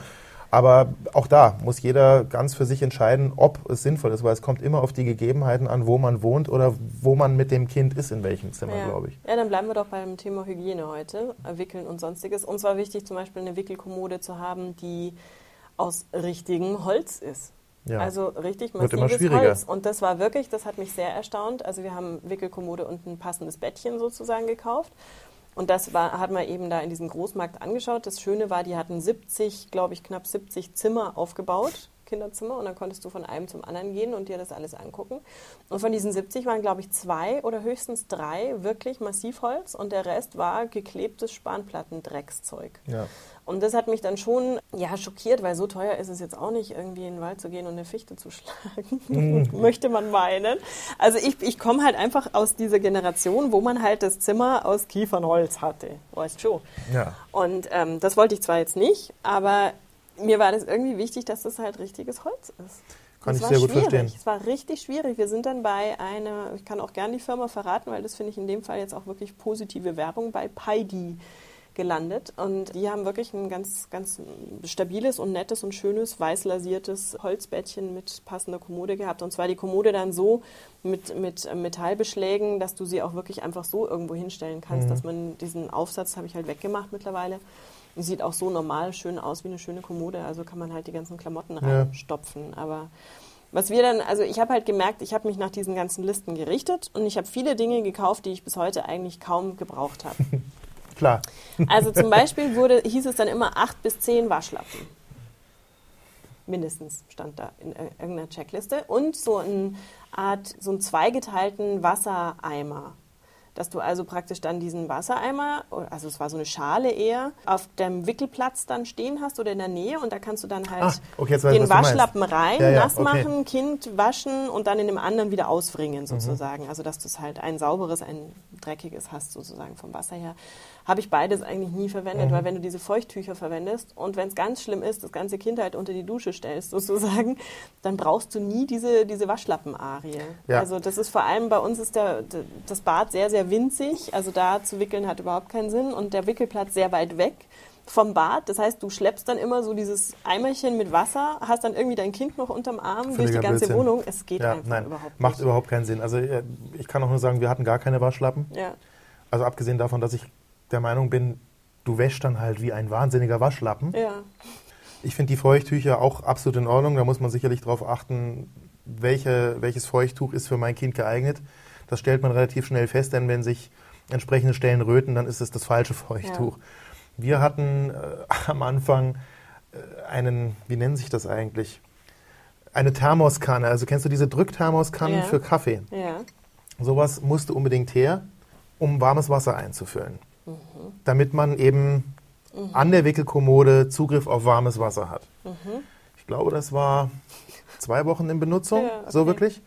Speaker 2: aber auch da muss jeder ganz für sich entscheiden, ob es sinnvoll ist, weil es kommt immer auf die Gegebenheiten an, wo man wohnt oder wo man mit dem Kind ist, in welchem Zimmer,
Speaker 3: ja.
Speaker 2: glaube ich.
Speaker 3: Ja, dann bleiben wir doch beim Thema Hygiene heute, Wickeln und sonstiges. Uns war wichtig, zum Beispiel eine Wickelkommode zu haben, die aus richtigem Holz ist. Ja. Also richtig massives Holz. Und das war wirklich, das hat mich sehr erstaunt. Also wir haben Wickelkommode und ein passendes Bettchen sozusagen gekauft. Und das war, hat man eben da in diesem Großmarkt angeschaut. Das Schöne war, die hatten 70, glaube ich, knapp 70 Zimmer aufgebaut, Kinderzimmer. Und dann konntest du von einem zum anderen gehen und dir das alles angucken. Und von diesen 70 waren, glaube ich, zwei oder höchstens drei wirklich Massivholz. Und der Rest war geklebtes Spanplattendreckszeug. Ja. Und das hat mich dann schon ja, schockiert, weil so teuer ist es jetzt auch nicht, irgendwie in den Wald zu gehen und eine Fichte zu schlagen, mhm. möchte man meinen. Also ich, ich komme halt einfach aus dieser Generation, wo man halt das Zimmer aus Kiefernholz hatte, weißt schon. Ja. Und ähm, das wollte ich zwar jetzt nicht, aber mir war das irgendwie wichtig, dass das halt richtiges Holz ist.
Speaker 2: Kann das ich sehr gut
Speaker 3: schwierig.
Speaker 2: verstehen.
Speaker 3: Es war richtig schwierig. Wir sind dann bei einer, ich kann auch gerne die Firma verraten, weil das finde ich in dem Fall jetzt auch wirklich positive Werbung, bei Paidi gelandet. Und die haben wirklich ein ganz, ganz stabiles und nettes und schönes weiß lasiertes Holzbettchen mit passender Kommode gehabt. Und zwar die Kommode dann so mit, mit Metallbeschlägen, dass du sie auch wirklich einfach so irgendwo hinstellen kannst, mhm. dass man diesen Aufsatz habe ich halt weggemacht mittlerweile. Sieht auch so normal schön aus wie eine schöne Kommode, also kann man halt die ganzen Klamotten reinstopfen. Ja. Aber was wir dann, also ich habe halt gemerkt, ich habe mich nach diesen ganzen Listen gerichtet und ich habe viele Dinge gekauft, die ich bis heute eigentlich kaum gebraucht habe.
Speaker 2: Klar.
Speaker 3: Also zum Beispiel wurde, hieß es dann immer acht bis zehn Waschlappen. Mindestens stand da in irgendeiner Checkliste. Und so eine Art, so einen zweigeteilten Wassereimer dass du also praktisch dann diesen Wassereimer, also es war so eine Schale eher, auf dem Wickelplatz dann stehen hast oder in der Nähe und da kannst du dann halt ah, okay, den Waschlappen rein, ja, ja, nass okay. machen, Kind waschen und dann in dem anderen wieder auswringen mhm. sozusagen. Mhm. Also dass du es halt ein sauberes, ein dreckiges hast sozusagen vom Wasser her. Habe ich beides eigentlich nie verwendet, mhm. weil wenn du diese Feuchttücher verwendest und wenn es ganz schlimm ist, das ganze Kind halt unter die Dusche stellst sozusagen, dann brauchst du nie diese, diese Waschlappen-Arie. Ja. Also das ist vor allem bei uns ist der, das Bad sehr, sehr winzig, also da zu wickeln hat überhaupt keinen Sinn und der Wickelplatz sehr weit weg vom Bad. Das heißt, du schleppst dann immer so dieses Eimerchen mit Wasser, hast dann irgendwie dein Kind noch unterm Arm Völliger durch die ganze Blödsinn. Wohnung. Es geht ja, einfach nein, überhaupt nicht.
Speaker 2: Macht überhaupt keinen Sinn. Also äh, ich kann auch nur sagen, wir hatten gar keine Waschlappen.
Speaker 3: Ja.
Speaker 2: Also abgesehen davon, dass ich der Meinung bin, du wäschst dann halt wie ein wahnsinniger Waschlappen.
Speaker 3: Ja.
Speaker 2: Ich finde die Feuchttücher auch absolut in Ordnung. Da muss man sicherlich darauf achten, welche, welches Feuchttuch ist für mein Kind geeignet. Das stellt man relativ schnell fest, denn wenn sich entsprechende Stellen röten, dann ist es das falsche Feuchttuch. Ja. Wir hatten äh, am Anfang äh, einen, wie nennen sich das eigentlich? Eine Thermoskanne. Also kennst du diese Drückthermoskannen ja. für Kaffee?
Speaker 3: Ja.
Speaker 2: Sowas musste unbedingt her, um warmes Wasser einzufüllen mhm. damit man eben mhm. an der Wickelkommode Zugriff auf warmes Wasser hat. Mhm. Ich glaube, das war zwei Wochen in Benutzung, ja, okay. so wirklich.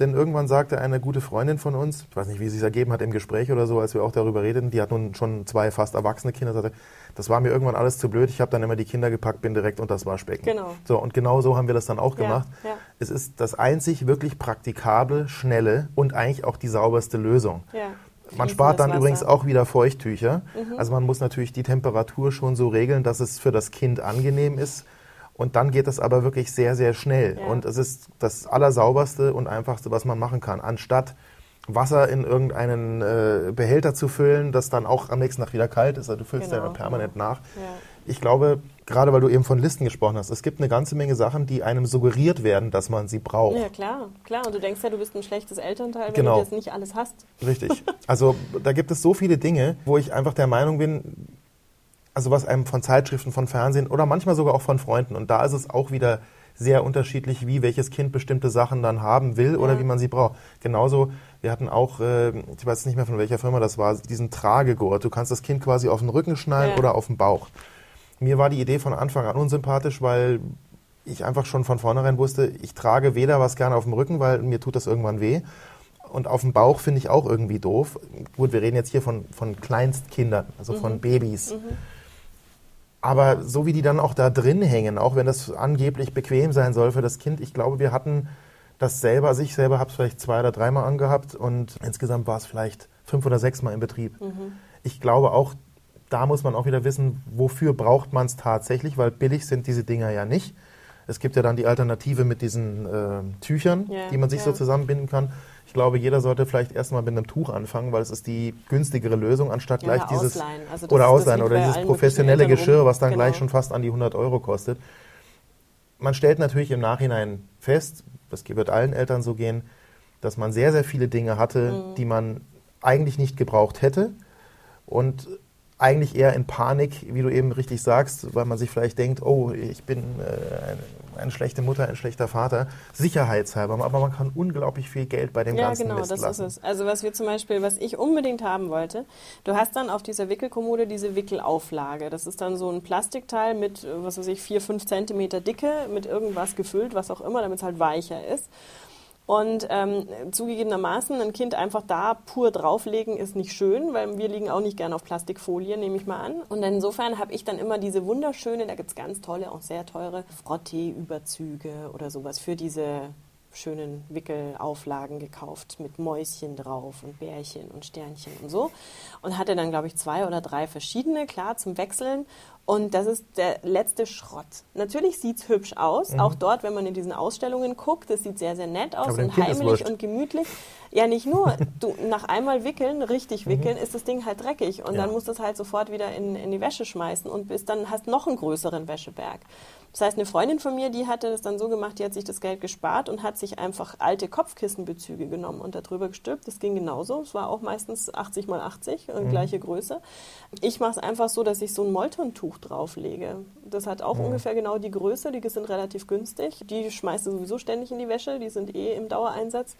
Speaker 2: Denn irgendwann sagte eine gute Freundin von uns, ich weiß nicht, wie es sich ergeben hat im Gespräch oder so, als wir auch darüber redeten, die hat nun schon zwei fast erwachsene Kinder, sagte, das war mir irgendwann alles zu blöd, ich habe dann immer die Kinder gepackt, bin direkt unter das Waschbecken.
Speaker 3: Genau.
Speaker 2: So, und genau so haben wir das dann auch gemacht.
Speaker 3: Ja, ja.
Speaker 2: Es ist das einzig wirklich praktikable, schnelle und eigentlich auch die sauberste Lösung.
Speaker 3: Ja.
Speaker 2: Man spart dann übrigens auch wieder Feuchttücher. Mhm. Also man muss natürlich die Temperatur schon so regeln, dass es für das Kind angenehm ist. Und dann geht es aber wirklich sehr, sehr schnell.
Speaker 3: Ja.
Speaker 2: Und es ist das Allersauberste und Einfachste, was man machen kann. Anstatt Wasser in irgendeinen äh, Behälter zu füllen, das dann auch am nächsten Tag wieder kalt ist. Also du füllst
Speaker 3: Genau,
Speaker 2: ja permanent nach.
Speaker 3: Ja.
Speaker 2: Ich glaube, gerade weil du eben von Listen gesprochen hast, es gibt eine ganze Menge Sachen, die einem suggeriert werden, dass man sie braucht.
Speaker 3: Ja, klar, klar. Und du denkst ja, du bist ein schlechtes Elternteil, wenn
Speaker 2: Genau.
Speaker 3: du das nicht alles hast.
Speaker 2: Richtig. Also da gibt es so viele Dinge, wo ich einfach der Meinung bin, also was einem von Zeitschriften, von Fernsehen oder manchmal sogar auch von Freunden. Und da ist es auch wieder sehr unterschiedlich, wie welches Kind bestimmte Sachen dann haben will oder
Speaker 3: Ja.
Speaker 2: wie man sie braucht. Genauso, wir hatten auch, äh, ich weiß nicht mehr von welcher Firma das war, diesen Tragegurt. Du kannst das Kind quasi auf den Rücken schnallen
Speaker 3: Ja.
Speaker 2: oder auf den Bauch. Mir war die Idee von Anfang an unsympathisch, weil ich einfach schon von vornherein wusste, ich trage weder was gerne auf dem Rücken, weil mir tut das irgendwann weh. Und auf dem Bauch finde ich auch irgendwie doof. Gut, wir reden jetzt hier von, von Kleinstkindern, also von Babys. Aber so wie die dann auch da drin hängen, auch wenn das angeblich bequem sein soll für das Kind, ich glaube, wir hatten das selber, also ich selber habe es vielleicht zwei oder dreimal angehabt und insgesamt war es vielleicht fünf oder sechs Mal im Betrieb. Ich glaube auch, da muss man auch wieder wissen, wofür braucht man es tatsächlich, weil billig sind diese Dinger ja nicht. Es gibt ja dann die Alternative mit diesen äh, Tüchern,
Speaker 3: Ja,
Speaker 2: die man sich so
Speaker 3: ja.
Speaker 2: zusammenbinden kann. Ich glaube, jeder sollte vielleicht erstmal mit einem Tuch anfangen, weil es ist die günstigere Lösung, anstatt
Speaker 3: Ja,
Speaker 2: gleich dieses
Speaker 3: ausleihen. Also
Speaker 2: oder ausleihen oder dieses professionelle Geschirr,
Speaker 3: rum.
Speaker 2: was dann gleich
Speaker 3: Genau.
Speaker 2: schon fast an die 100 Euro kostet. Man stellt natürlich im Nachhinein fest, das wird allen Eltern so gehen, dass man sehr, sehr viele Dinge hatte,
Speaker 3: Mhm.
Speaker 2: die man eigentlich nicht gebraucht hätte und eigentlich eher in Panik, wie du eben richtig sagst, weil man sich vielleicht denkt, oh, ich bin äh, eine, schlechte Mutter, ein schlechter Vater, sicherheitshalber, aber man kann unglaublich viel Geld bei dem
Speaker 3: Ja,
Speaker 2: ganzen
Speaker 3: genau,
Speaker 2: Mist
Speaker 3: das
Speaker 2: lassen.
Speaker 3: ist es. Also was wir zum Beispiel, was ich unbedingt haben wollte, du hast dann auf dieser Wickelkommode diese Wickelauflage. Das ist dann so ein Plastikteil mit, äh, was weiß ich, vier, fünf Zentimeter Dicke, mit irgendwas gefüllt, was auch immer, damit es halt weicher ist. Und ähm, zugegebenermaßen ein Kind einfach da pur drauflegen ist nicht schön, weil wir liegen auch nicht gerne auf Plastikfolie, nehme ich mal an. Und insofern habe ich dann immer diese wunderschöne, da gibt es ganz tolle, auch sehr teure Frottee-Überzüge oder sowas für diese schönen Wickelauflagen gekauft mit Mäuschen drauf und Bärchen und Sternchen und so. Und hatte dann, glaube ich, zwei oder drei verschiedene, klar, zum Wechseln. Und das ist der letzte Schrott. Natürlich sieht es hübsch aus, auch dort, wenn man in diesen Ausstellungen guckt. Das sieht sehr, sehr nett aus
Speaker 2: Mhm.
Speaker 3: Und heimlich und gemütlich. Ja, nicht nur. Du, nach einmal wickeln, richtig wickeln, ist das Ding halt dreckig. Und
Speaker 2: Mhm. Ja.
Speaker 3: dann musst du es halt sofort wieder in, in die Wäsche schmeißen und bis dann hast noch einen größeren Wäscheberg. Das heißt, eine Freundin von mir, die hatte das dann so gemacht, die hat sich das Geld gespart und hat sich einfach alte Kopfkissenbezüge genommen und darüber gestülpt. Das ging genauso. Es war auch meistens 80 mal 80, äh, gleiche Größe. Ich mache es einfach so, dass ich so ein Moltontuch drauflege. Das hat auch ungefähr genau die Größe, die sind relativ günstig. Die schmeißt du sowieso ständig in die Wäsche, die sind eh im Dauereinsatz.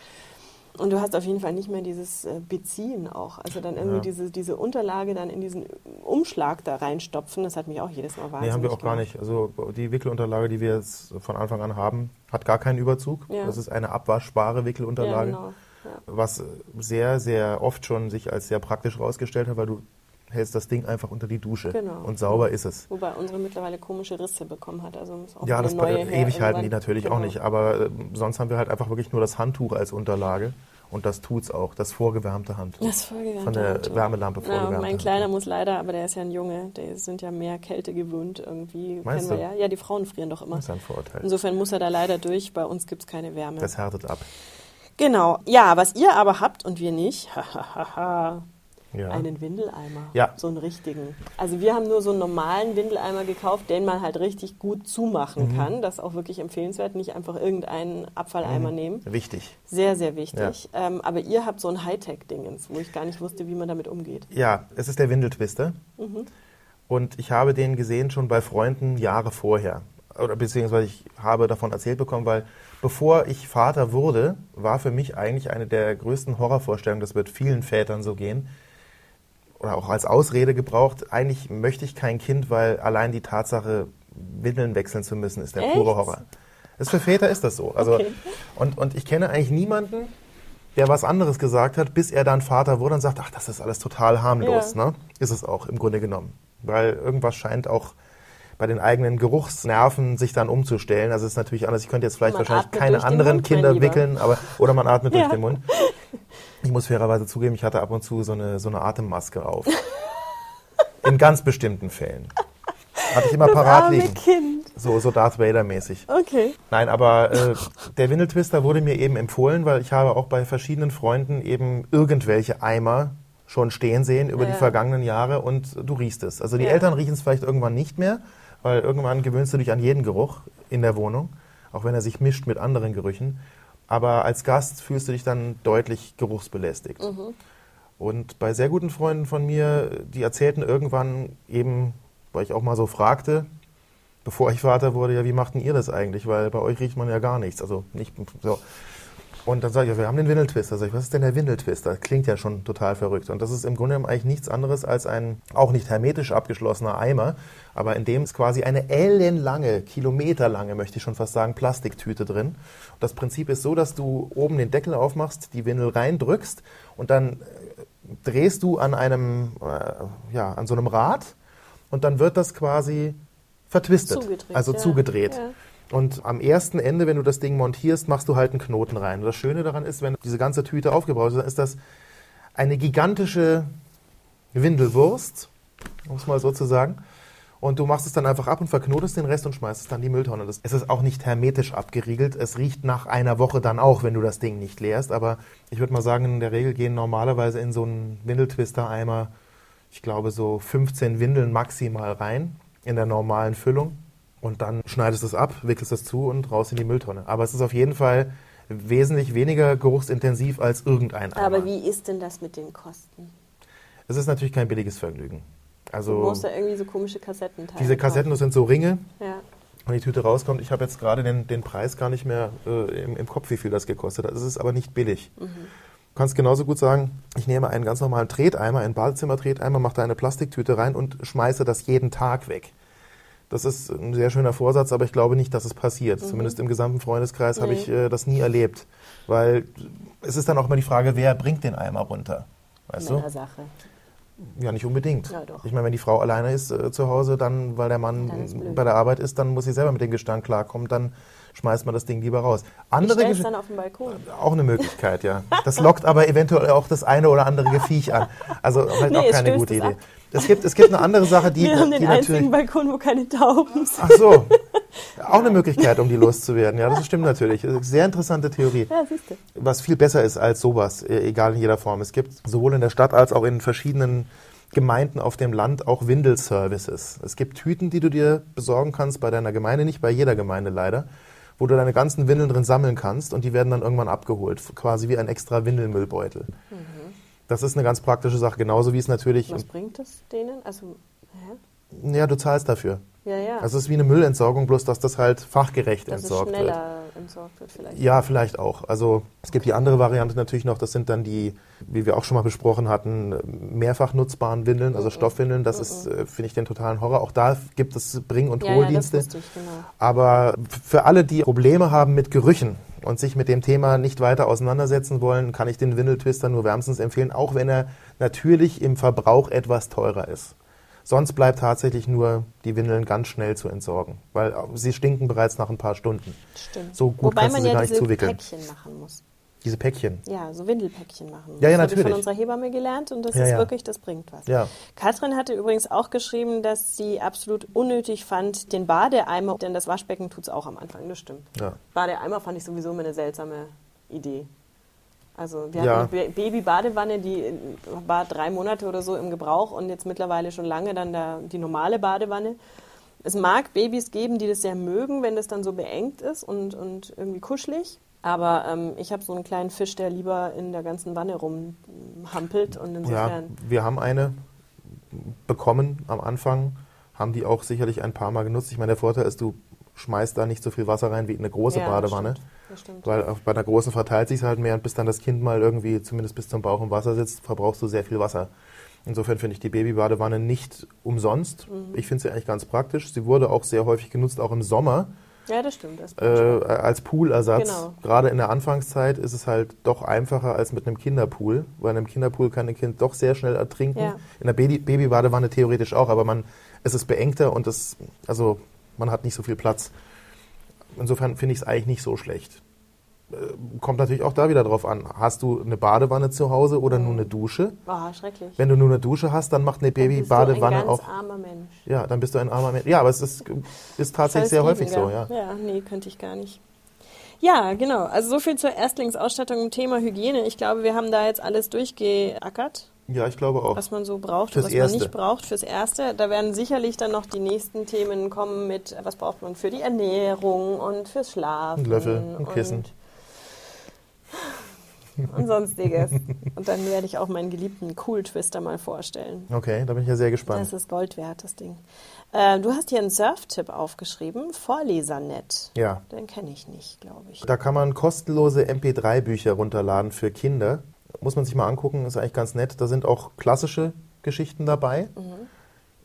Speaker 3: Und du hast auf jeden Fall nicht mehr dieses äh, Beziehen auch. Also dann irgendwie
Speaker 2: Ja.
Speaker 3: diese, diese Unterlage dann in diesen Umschlag da reinstopfen, das hat mich auch jedes Mal wahnsinnig
Speaker 2: Nee, haben wir auch gar
Speaker 3: gemacht.
Speaker 2: nicht. Also die Wickelunterlage, die wir jetzt von Anfang an haben, hat gar keinen Überzug.
Speaker 3: Ja.
Speaker 2: Das ist eine abwaschbare Wickelunterlage,
Speaker 3: Ja, genau.
Speaker 2: Was sehr, sehr oft schon sich als sehr praktisch herausgestellt hat, weil du hältst das Ding einfach unter die Dusche
Speaker 3: Genau.
Speaker 2: und sauber ist es.
Speaker 3: Wobei unsere mittlerweile komische Risse bekommen hat. Also muss auch
Speaker 2: Ja, das
Speaker 3: neue
Speaker 2: ewig halten die natürlich
Speaker 3: Genau.
Speaker 2: auch nicht, aber äh, sonst haben wir halt einfach wirklich nur das Handtuch als Unterlage und das tut's auch, das vorgewärmte Handtuch.
Speaker 3: Das vorgewärmte
Speaker 2: Von der
Speaker 3: Handtuch.
Speaker 2: Wärmelampe
Speaker 3: Ja,
Speaker 2: vorgewärmte
Speaker 3: mein. Kleiner muss leider, aber der ist ja ein Junge, die sind ja mehr Kälte gewöhnt irgendwie.
Speaker 2: Meinst du?
Speaker 3: ja. Ja, die Frauen frieren doch immer.
Speaker 2: Das ist ein Vorurteil.
Speaker 3: Insofern muss er da leider durch. Bei uns gibt es keine Wärme.
Speaker 2: Das härtet ab.
Speaker 3: genau. Ja, was ihr aber habt und wir nicht,
Speaker 2: Ja.
Speaker 3: einen Windeleimer.
Speaker 2: Ja.
Speaker 3: So einen richtigen. Also wir haben nur so einen normalen Windeleimer gekauft, den man halt richtig gut zumachen
Speaker 2: Mhm.
Speaker 3: kann. Das ist auch wirklich empfehlenswert. Nicht einfach irgendeinen Abfalleimer
Speaker 2: Mhm.
Speaker 3: nehmen.
Speaker 2: Wichtig.
Speaker 3: Sehr, sehr wichtig. Ähm, aber ihr habt so ein Hightech-Dingens, wo ich gar nicht wusste, wie man damit umgeht.
Speaker 2: Ja, es ist der Windeltwister.
Speaker 3: Mhm.
Speaker 2: Und ich habe den gesehen schon bei Freunden Jahre vorher. Oder beziehungsweise ich habe davon erzählt bekommen, weil bevor ich Vater wurde, war für mich eigentlich eine der größten Horrorvorstellungen, das wird vielen Vätern so gehen, oder auch als Ausrede gebraucht, eigentlich möchte ich kein Kind, weil allein die Tatsache, Windeln wechseln zu müssen, ist der
Speaker 3: Echt?
Speaker 2: pure Horror. Das für Väter ist das so. Also,
Speaker 3: Okay.
Speaker 2: und, und ich kenne eigentlich niemanden, der was anderes gesagt hat, bis er dann Vater wurde und sagt, ach, das ist alles total harmlos.
Speaker 3: Ja.
Speaker 2: Ne? Ist es auch im Grunde genommen. Weil irgendwas scheint auch bei den eigenen Geruchsnerven sich dann umzustellen. Also es ist natürlich anders. Ich könnte jetzt vielleicht
Speaker 3: Man
Speaker 2: wahrscheinlich keine anderen
Speaker 3: Mund,
Speaker 2: Kinder wickeln, aber oder man atmet
Speaker 3: Ja.
Speaker 2: durch den Mund. Ich muss fairerweise zugeben, ich hatte ab und zu so eine, so eine Atemmaske auf. In ganz bestimmten Fällen. Hatte ich immer
Speaker 3: Das
Speaker 2: parat
Speaker 3: arme
Speaker 2: liegen.
Speaker 3: Kind.
Speaker 2: So, so Darth Vader-mäßig.
Speaker 3: Okay.
Speaker 2: Nein, aber äh, der Windeltwister wurde mir eben empfohlen, weil ich habe auch bei verschiedenen Freunden eben irgendwelche Eimer schon stehen sehen über
Speaker 3: Ja.
Speaker 2: die vergangenen Jahre und du riechst es. Also die
Speaker 3: Ja.
Speaker 2: Eltern riechen es vielleicht irgendwann nicht mehr, weil irgendwann gewöhnst du dich an jeden Geruch in der Wohnung, auch wenn er sich mischt mit anderen Gerüchen. Aber als Gast fühlst du dich dann deutlich geruchsbelästigt. Und bei sehr guten Freunden von mir, die erzählten irgendwann eben, weil ich auch mal so fragte, bevor ich Vater wurde, ja, wie machten ihr das eigentlich? Weil bei euch riecht man ja gar nichts. Also nicht so. Und dann sage ich, wir haben den Windeltwister. Sag ich, was ist denn der Windeltwister? Klingt ja schon total verrückt. Und das ist im Grunde genommen eigentlich nichts anderes als ein auch nicht hermetisch abgeschlossener Eimer, aber in dem ist quasi eine ellenlange, kilometerlange, möchte ich schon fast sagen, Plastiktüte drin. Und das Prinzip ist so, dass du oben den Deckel aufmachst, die Windel reindrückst und dann äh, drehst du an einem, äh, ja, an so einem Rad und dann wird das quasi vertwistet,
Speaker 3: Zugedreht,
Speaker 2: also
Speaker 3: ja.
Speaker 2: zugedreht.
Speaker 3: Ja.
Speaker 2: Und am ersten Ende, wenn du das Ding montierst, machst du halt einen Knoten rein. Und das Schöne daran ist, wenn diese ganze Tüte aufgebaut ist, dann ist das eine gigantische Windelwurst, um es mal so zu sagen. Und du machst es dann einfach ab und verknotest den Rest und schmeißt es dann in die Mülltonne. Das, es ist auch nicht hermetisch abgeriegelt. Es riecht nach einer Woche dann auch, wenn du das Ding nicht leerst. Aber ich würde mal sagen, in der Regel gehen normalerweise in so einen Windeltwister-Eimer, ich glaube, so 15 Windeln maximal rein in der normalen Füllung. Und dann schneidest du es ab, wickelst es zu und raus in die Mülltonne. Aber es ist auf jeden Fall wesentlich weniger geruchsintensiv als irgendein Eimer.
Speaker 3: Aber wie ist denn das mit den Kosten?
Speaker 2: Es ist natürlich kein billiges Vergnügen.
Speaker 3: Du
Speaker 2: Also
Speaker 3: musst da irgendwie so komische Kassettenteile
Speaker 2: diese Kassetten, das sind so Ringe.
Speaker 3: Ja.
Speaker 2: wenn die Tüte rauskommt. Ich habe jetzt gerade den, den Preis gar nicht mehr äh, im, im Kopf, wie viel das gekostet hat. Es ist aber nicht billig.
Speaker 3: Mhm.
Speaker 2: Du kannst genauso gut sagen, ich nehme einen ganz normalen Treteimer, einen Badezimmer-Treteimer, mache da eine Plastiktüte rein und schmeiße das jeden Tag weg. Das ist ein sehr schöner Vorsatz, aber ich glaube nicht, dass es passiert. Zumindest im gesamten Freundeskreis habe
Speaker 3: Mhm.
Speaker 2: Ich äh, das nie erlebt. Weil es ist dann auch immer die Frage, wer bringt den Eimer runter? Weißt du?
Speaker 3: Männersache.
Speaker 2: Ja, nicht unbedingt.
Speaker 3: Ja.
Speaker 2: Ich meine, wenn die Frau alleine ist äh, zu Hause, dann, weil der Mann bei der Arbeit ist, dann muss sie selber mit dem Gestank klarkommen, dann schmeißt man das Ding lieber raus.
Speaker 3: Ich
Speaker 2: Andere Gesch-
Speaker 3: dann auf den Balkon.
Speaker 2: auch eine Möglichkeit, ja. Das lockt aber eventuell auch das eine oder andere Gefiech an. Also halt
Speaker 3: Nee,
Speaker 2: auch keine gute Idee.
Speaker 3: ab.
Speaker 2: Es gibt, es gibt eine andere Sache, die,
Speaker 3: Wir haben den einzigen Balkon, wo keine Tauben sind.
Speaker 2: Ach so. Auch eine Möglichkeit, um die loszuwerden. Ja, das stimmt natürlich. Sehr interessante Theorie.
Speaker 3: Ja, siehst du.
Speaker 2: was viel besser ist als sowas, äh, egal in jeder Form. Es gibt sowohl in der Stadt als auch in verschiedenen Gemeinden auf dem Land auch Windelservices. Es gibt Tüten, die du dir besorgen kannst bei deiner Gemeinde, nicht bei jeder Gemeinde leider, wo du deine ganzen Windeln drin sammeln kannst und die werden dann irgendwann abgeholt, quasi wie ein extra Windelmüllbeutel. Das ist eine ganz praktische Sache, genauso wie es natürlich,
Speaker 3: Was bringt das denen? Also, hä?
Speaker 2: Ja, du zahlst dafür.
Speaker 3: Ja, ja.
Speaker 2: Also es ist wie eine Müllentsorgung, bloß dass das halt fachgerecht
Speaker 3: dass es
Speaker 2: entsorgt wird.
Speaker 3: schneller entsorgt wird vielleicht.
Speaker 2: Ja, vielleicht auch. Also es gibt die andere Variante natürlich noch, das sind dann die, wie wir auch schon mal besprochen hatten, mehrfach nutzbaren Windeln, also Stoffwindeln. Das ist, äh, finde ich, den totalen Horror. Auch da gibt es Bring- und
Speaker 3: ja, ja, das wusste ich, genau.
Speaker 2: Aber für alle, die Probleme haben mit Gerüchen und sich mit dem Thema nicht weiter auseinandersetzen wollen, kann ich den Windeltwister nur wärmstens empfehlen, auch wenn er natürlich im Verbrauch etwas teurer ist. Sonst bleibt tatsächlich nur die Windeln ganz schnell zu entsorgen, weil sie stinken bereits nach ein paar Stunden.
Speaker 3: Stimmt.
Speaker 2: So gut
Speaker 3: Wobei
Speaker 2: kannst du
Speaker 3: man
Speaker 2: sie
Speaker 3: ja
Speaker 2: gar nicht
Speaker 3: diese
Speaker 2: zuwickeln.
Speaker 3: Päckchen machen muss.
Speaker 2: Diese Päckchen.
Speaker 3: Ja, so Windelpäckchen machen.
Speaker 2: Ja, ja,
Speaker 3: das habe ich
Speaker 2: natürlich.
Speaker 3: von unserer Hebamme gelernt und das
Speaker 2: Ja,
Speaker 3: ist
Speaker 2: ja.
Speaker 3: wirklich, das bringt was.
Speaker 2: Ja.
Speaker 3: Katrin hatte übrigens auch geschrieben, dass sie absolut unnötig fand, den Badeeimer, denn das Waschbecken tut es auch am Anfang, das stimmt.
Speaker 2: Ja.
Speaker 3: Badeeimer fand ich sowieso immer eine seltsame Idee. Also wir
Speaker 2: Ja.
Speaker 3: hatten eine Ba- Baby-Badewanne, die äh, war drei Monate oder so im Gebrauch und jetzt mittlerweile schon lange dann der, die normale Badewanne. Es mag Babys geben, die das sehr mögen, wenn das dann so beengt ist und, und irgendwie kuschelig. Aber ähm, ich habe so einen kleinen Fisch, der lieber in der ganzen Wanne rumhampelt und
Speaker 2: Ja,
Speaker 3: insofern.
Speaker 2: wir haben eine bekommen am Anfang, haben die auch sicherlich ein paar Mal genutzt. Ich meine, der Vorteil ist, du schmeißt da nicht so viel Wasser rein wie in eine große
Speaker 3: Ja,
Speaker 2: Badewanne.
Speaker 3: Stimmt.
Speaker 2: Weil bei einer großen verteilt sich halt mehr und bis dann das Kind mal irgendwie zumindest bis zum Bauch im Wasser sitzt, verbrauchst du sehr viel Wasser. Insofern finde ich die Babybadewanne nicht umsonst.
Speaker 3: Mhm.
Speaker 2: Ich finde sie eigentlich ganz praktisch. Sie wurde auch sehr häufig genutzt, auch im Sommer,
Speaker 3: ja, das stimmt. Das
Speaker 2: äh, als Poolersatz.
Speaker 3: Genau.
Speaker 2: Gerade in der Anfangszeit ist es halt doch einfacher als mit einem Kinderpool, weil in einem Kinderpool kann ein Kind doch sehr schnell ertrinken.
Speaker 3: Ja.
Speaker 2: In der Baby Babybadewanne theoretisch auch, aber man, es ist beengter und es, also man hat nicht so viel Platz. Insofern finde ich es eigentlich nicht so schlecht. äh, kommt natürlich auch da wieder drauf an. Hast du eine Badewanne zu Hause oder nur eine Dusche?
Speaker 3: Oh, schrecklich.
Speaker 2: Wenn du nur eine Dusche hast, dann macht eine
Speaker 3: Dann bist du
Speaker 2: Babybadewanne
Speaker 3: ein ganz
Speaker 2: auch.
Speaker 3: armer Mensch.
Speaker 2: Ja, dann bist du ein armer Mensch. Ja, aber es ist, ist tatsächlich sehr häufig so, ja.
Speaker 3: Ja, nee, könnte ich gar nicht. Ja, genau. Also so viel zur Erstlingsausstattung im Thema Hygiene. Ich glaube, wir haben da jetzt alles durchgeackert,
Speaker 2: Ja, ich glaube auch.
Speaker 3: was man so braucht
Speaker 2: Fürs
Speaker 3: und was
Speaker 2: Erste.
Speaker 3: man nicht braucht fürs Erste. Da werden sicherlich dann noch die nächsten Themen kommen mit, was braucht man für die Ernährung und fürs Schlafen.
Speaker 2: Ein Löffel, ein Kissen.
Speaker 3: Und, und sonstiges. und dann werde ich auch meinen geliebten Cool-Twister mal vorstellen.
Speaker 2: Okay, da bin ich ja sehr gespannt.
Speaker 3: Das ist Gold wert, das Ding. Äh, du hast hier einen Surf-Tipp aufgeschrieben, Vorlesernet.
Speaker 2: Ja.
Speaker 3: Den kenne ich nicht, glaube ich.
Speaker 2: Da kann man kostenlose MP3-Bücher runterladen für Kinder. Muss man sich mal angucken, ist eigentlich ganz nett. Da sind auch klassische Geschichten dabei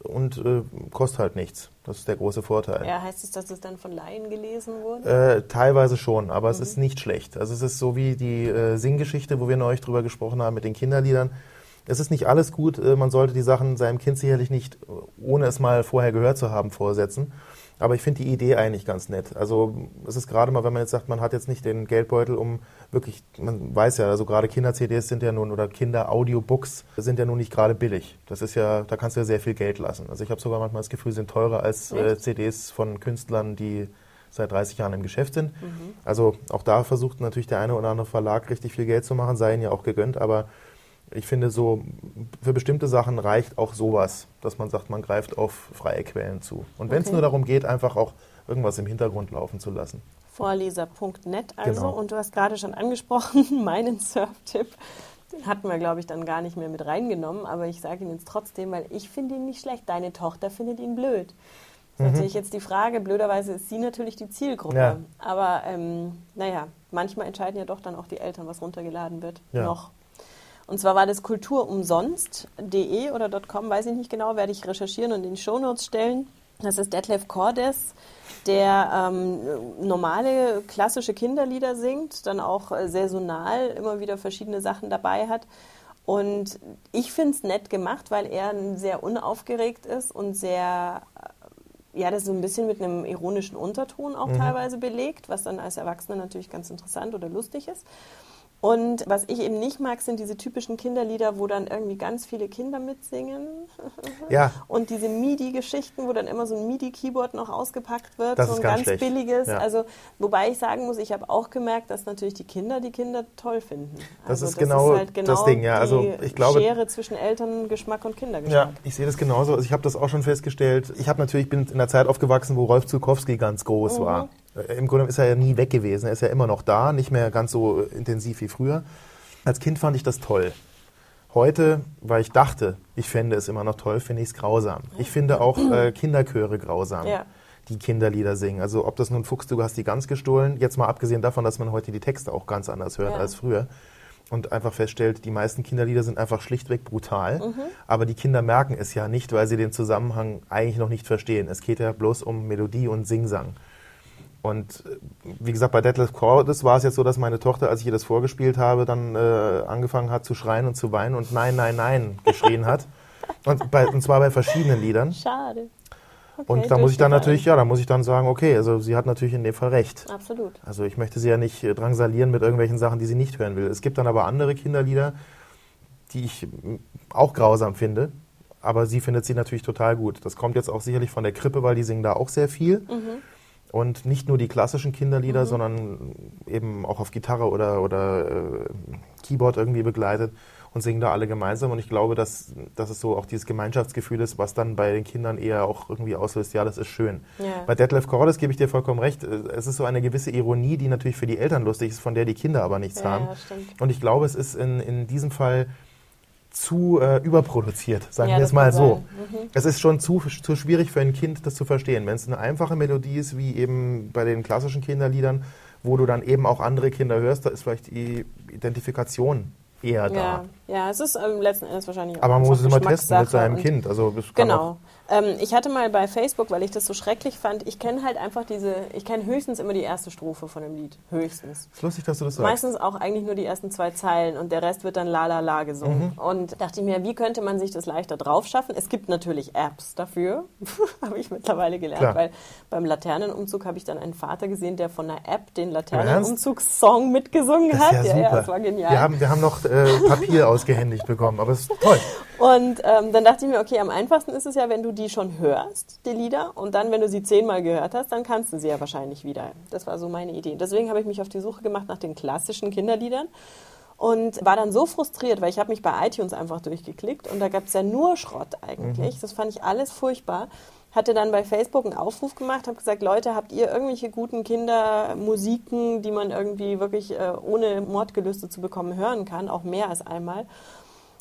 Speaker 2: und äh, kostet halt nichts. Das ist der große Vorteil.
Speaker 3: Ja, heißt es, dass es dann von Laien gelesen wurde?
Speaker 2: Äh, teilweise schon, aber es ist nicht schlecht. Also es ist so wie die äh, Singgeschichte, wo wir neulich drüber gesprochen haben mit den Kinderliedern. Es ist nicht alles gut. Äh, man sollte die Sachen seinem Kind sicherlich nicht, äh, ohne es mal vorher gehört zu haben, vorsetzen. Aber ich finde die Idee eigentlich ganz nett. Also es ist gerade mal, wenn man jetzt sagt, man hat jetzt nicht den Geldbeutel, um wirklich, man weiß ja, also gerade Kinder-CDs sind ja nun oder Kinder-Audiobooks sind ja nun nicht gerade billig. Das ist ja, da kannst du ja sehr viel Geld lassen. Also ich habe sogar manchmal das Gefühl, sie sind teurer als äh? CDs von Künstlern, die seit 30 Jahren im Geschäft sind. Also auch da versucht natürlich der eine oder andere Verlag richtig viel Geld zu machen, sei ihnen ja auch gegönnt, aber ich finde so, für bestimmte Sachen reicht auch sowas, dass man sagt, man greift auf freie Quellen zu. Und wenn es
Speaker 3: Okay.
Speaker 2: nur darum geht, einfach auch irgendwas im Hintergrund laufen zu lassen.
Speaker 3: Vorleser.net also.
Speaker 2: Genau.
Speaker 3: Und du hast gerade schon angesprochen, meinen Surf-Tipp. Den hatten wir, glaube ich, dann gar nicht mehr mit reingenommen, aber ich sage ihn jetzt trotzdem, weil ich finde ihn nicht schlecht. Deine Tochter findet ihn blöd. Das ist natürlich jetzt die Frage, blöderweise ist sie natürlich die Zielgruppe.
Speaker 2: Mhm. Ja.
Speaker 3: Aber ähm, naja, manchmal entscheiden ja doch dann auch die Eltern, was runtergeladen wird.
Speaker 2: Ja.
Speaker 3: Noch. Und zwar war das kulturumsonst.de oder .com, weiß ich nicht genau, werde ich recherchieren und in die Shownotes stellen. Das ist Detlef Cordes, der ähm, normale klassische Kinderlieder singt, dann auch äh, saisonal immer wieder verschiedene Sachen dabei hat. Und ich finde es nett gemacht, weil er sehr unaufgeregt ist und sehr, äh, ja, das so ein bisschen mit einem ironischen Unterton auch teilweise belegt, was dann als Erwachsener natürlich ganz interessant oder lustig ist. Und was ich eben nicht mag, sind diese typischen Kinderlieder, wo dann irgendwie ganz viele Kinder mitsingen.
Speaker 2: Ja,
Speaker 3: Und diese MIDI-Geschichten, wo dann immer so ein MIDI-Keyboard noch ausgepackt wird,
Speaker 2: Das
Speaker 3: so
Speaker 2: ist
Speaker 3: ein
Speaker 2: ganz
Speaker 3: ganz billiges.
Speaker 2: Ja.
Speaker 3: Also, wobei ich sagen muss, ich habe auch gemerkt, dass natürlich die Kinder die Kinder toll finden.
Speaker 2: Das
Speaker 3: also,
Speaker 2: ist genau das Ding, ja. Also,
Speaker 3: die
Speaker 2: ich glaube-
Speaker 3: Schere zwischen Elterngeschmack und
Speaker 2: Ja,
Speaker 3: Kindergeschmack.
Speaker 2: ich sehe das genauso. Also ich habe das auch schon festgestellt. Ich habe natürlich bin in der Zeit aufgewachsen, wo Rolf Zukowski ganz groß war. Äh, Im Grunde ist er ja nie weg gewesen. Er ist ja immer noch da, nicht mehr ganz so intensiv wie früher. Als Kind fand ich das toll. Heute, weil ich dachte, ich fände es immer noch toll, finde ich es grausam. Ich finde auch äh, Kinderchöre grausam,
Speaker 3: Ja.
Speaker 2: die Kinderlieder singen. Also ob das nun Fuchs, du hast die Gans gestohlen, jetzt mal abgesehen davon, dass man heute die Texte auch ganz anders hört
Speaker 3: Ja.
Speaker 2: als früher und einfach feststellt, die meisten Kinderlieder sind einfach schlichtweg brutal. Aber die Kinder merken es ja nicht, weil sie den Zusammenhang eigentlich noch nicht verstehen. Es geht ja bloß um Melodie und Singsang. Und äh, wie gesagt, bei Detlef Cordes war es jetzt so, dass meine Tochter, als ich ihr das vorgespielt habe, dann äh, angefangen hat zu schreien und zu weinen und Nein, Nein, Nein geschrien hat. Und, bei, und zwar bei verschiedenen Liedern.
Speaker 3: Schade. Okay,
Speaker 2: Und da muss ich dann natürlich, ja, da muss ich dann sagen, okay, also sie hat natürlich in dem Fall recht.
Speaker 3: Absolut.
Speaker 2: Also ich möchte sie ja nicht äh, drangsalieren mit irgendwelchen Sachen, die sie nicht hören will. Es gibt dann aber andere Kinderlieder, die ich auch grausam finde, aber sie findet sie natürlich total gut. Das kommt jetzt auch sicherlich von der Krippe, weil die singen da auch sehr viel. Und nicht nur die klassischen Kinderlieder, sondern eben auch auf Gitarre oder, oder äh, Keyboard irgendwie begleitet und singen da alle gemeinsam. Und ich glaube, dass, dass es so auch dieses Gemeinschaftsgefühl ist, was dann bei den Kindern eher auch irgendwie auslöst, ja, das ist schön.
Speaker 3: Ja.
Speaker 2: Bei Detlef Cordes gebe ich dir vollkommen recht. Es ist so eine gewisse Ironie, die natürlich für die Eltern lustig ist, von der die Kinder aber nichts
Speaker 3: Ja,
Speaker 2: haben.
Speaker 3: ja.
Speaker 2: Und ich glaube, es ist in, in diesem Fall zu äh, überproduziert, sagen
Speaker 3: Ja,
Speaker 2: wir es mal so.
Speaker 3: Mhm.
Speaker 2: Es ist schon zu, zu schwierig für ein Kind, das zu verstehen. Wenn es eine einfache Melodie ist, wie eben bei den klassischen Kinderliedern, wo du dann eben auch andere Kinder hörst, da ist vielleicht die Identifikation eher da.
Speaker 3: Ja, es ist ähm, letzten Endes wahrscheinlich auch
Speaker 2: Aber man muss es immer testen mit seinem Kind. Also es kann
Speaker 3: Genau. Ähm, ich hatte mal bei Facebook, weil ich das so schrecklich fand, ich kenne halt einfach diese, ich kenne höchstens immer die erste Strophe von dem Lied. Höchstens.
Speaker 2: Ist lustig, dass du das sagst.
Speaker 3: Meistens auch eigentlich nur die ersten zwei Zeilen und der Rest wird dann la la la gesungen.
Speaker 2: Mhm.
Speaker 3: Und dachte ich mir, wie könnte man sich das leichter drauf schaffen? Es gibt natürlich Apps dafür, habe ich mittlerweile gelernt,
Speaker 2: Klar.
Speaker 3: weil beim Laternenumzug habe ich dann einen Vater gesehen, der von einer App den? Laternenumzugssong mitgesungen
Speaker 2: Das
Speaker 3: hat.
Speaker 2: ja super.
Speaker 3: das war genial.
Speaker 2: Wir haben, wir haben noch äh, Papier ausgehändigt bekommen, aber es ist toll.
Speaker 3: Und ähm, dann dachte ich mir, okay, am einfachsten ist es ja, wenn du die schon hörst, die Lieder, und dann, wenn du sie zehnmal gehört hast, dann kannst du sie ja wahrscheinlich wieder. Das war so meine Idee. Deswegen habe ich mich auf die Suche gemacht nach den klassischen Kinderliedern und war dann so frustriert, weil ich habe mich bei iTunes einfach durchgeklickt und da gab es ja nur Schrott eigentlich. Das fand ich alles furchtbar. Hatte dann bei Facebook einen Aufruf gemacht, habe gesagt, Leute, habt ihr irgendwelche guten Kindermusiken, die man irgendwie wirklich äh, ohne Mordgelüste zu bekommen hören kann, auch mehr als einmal?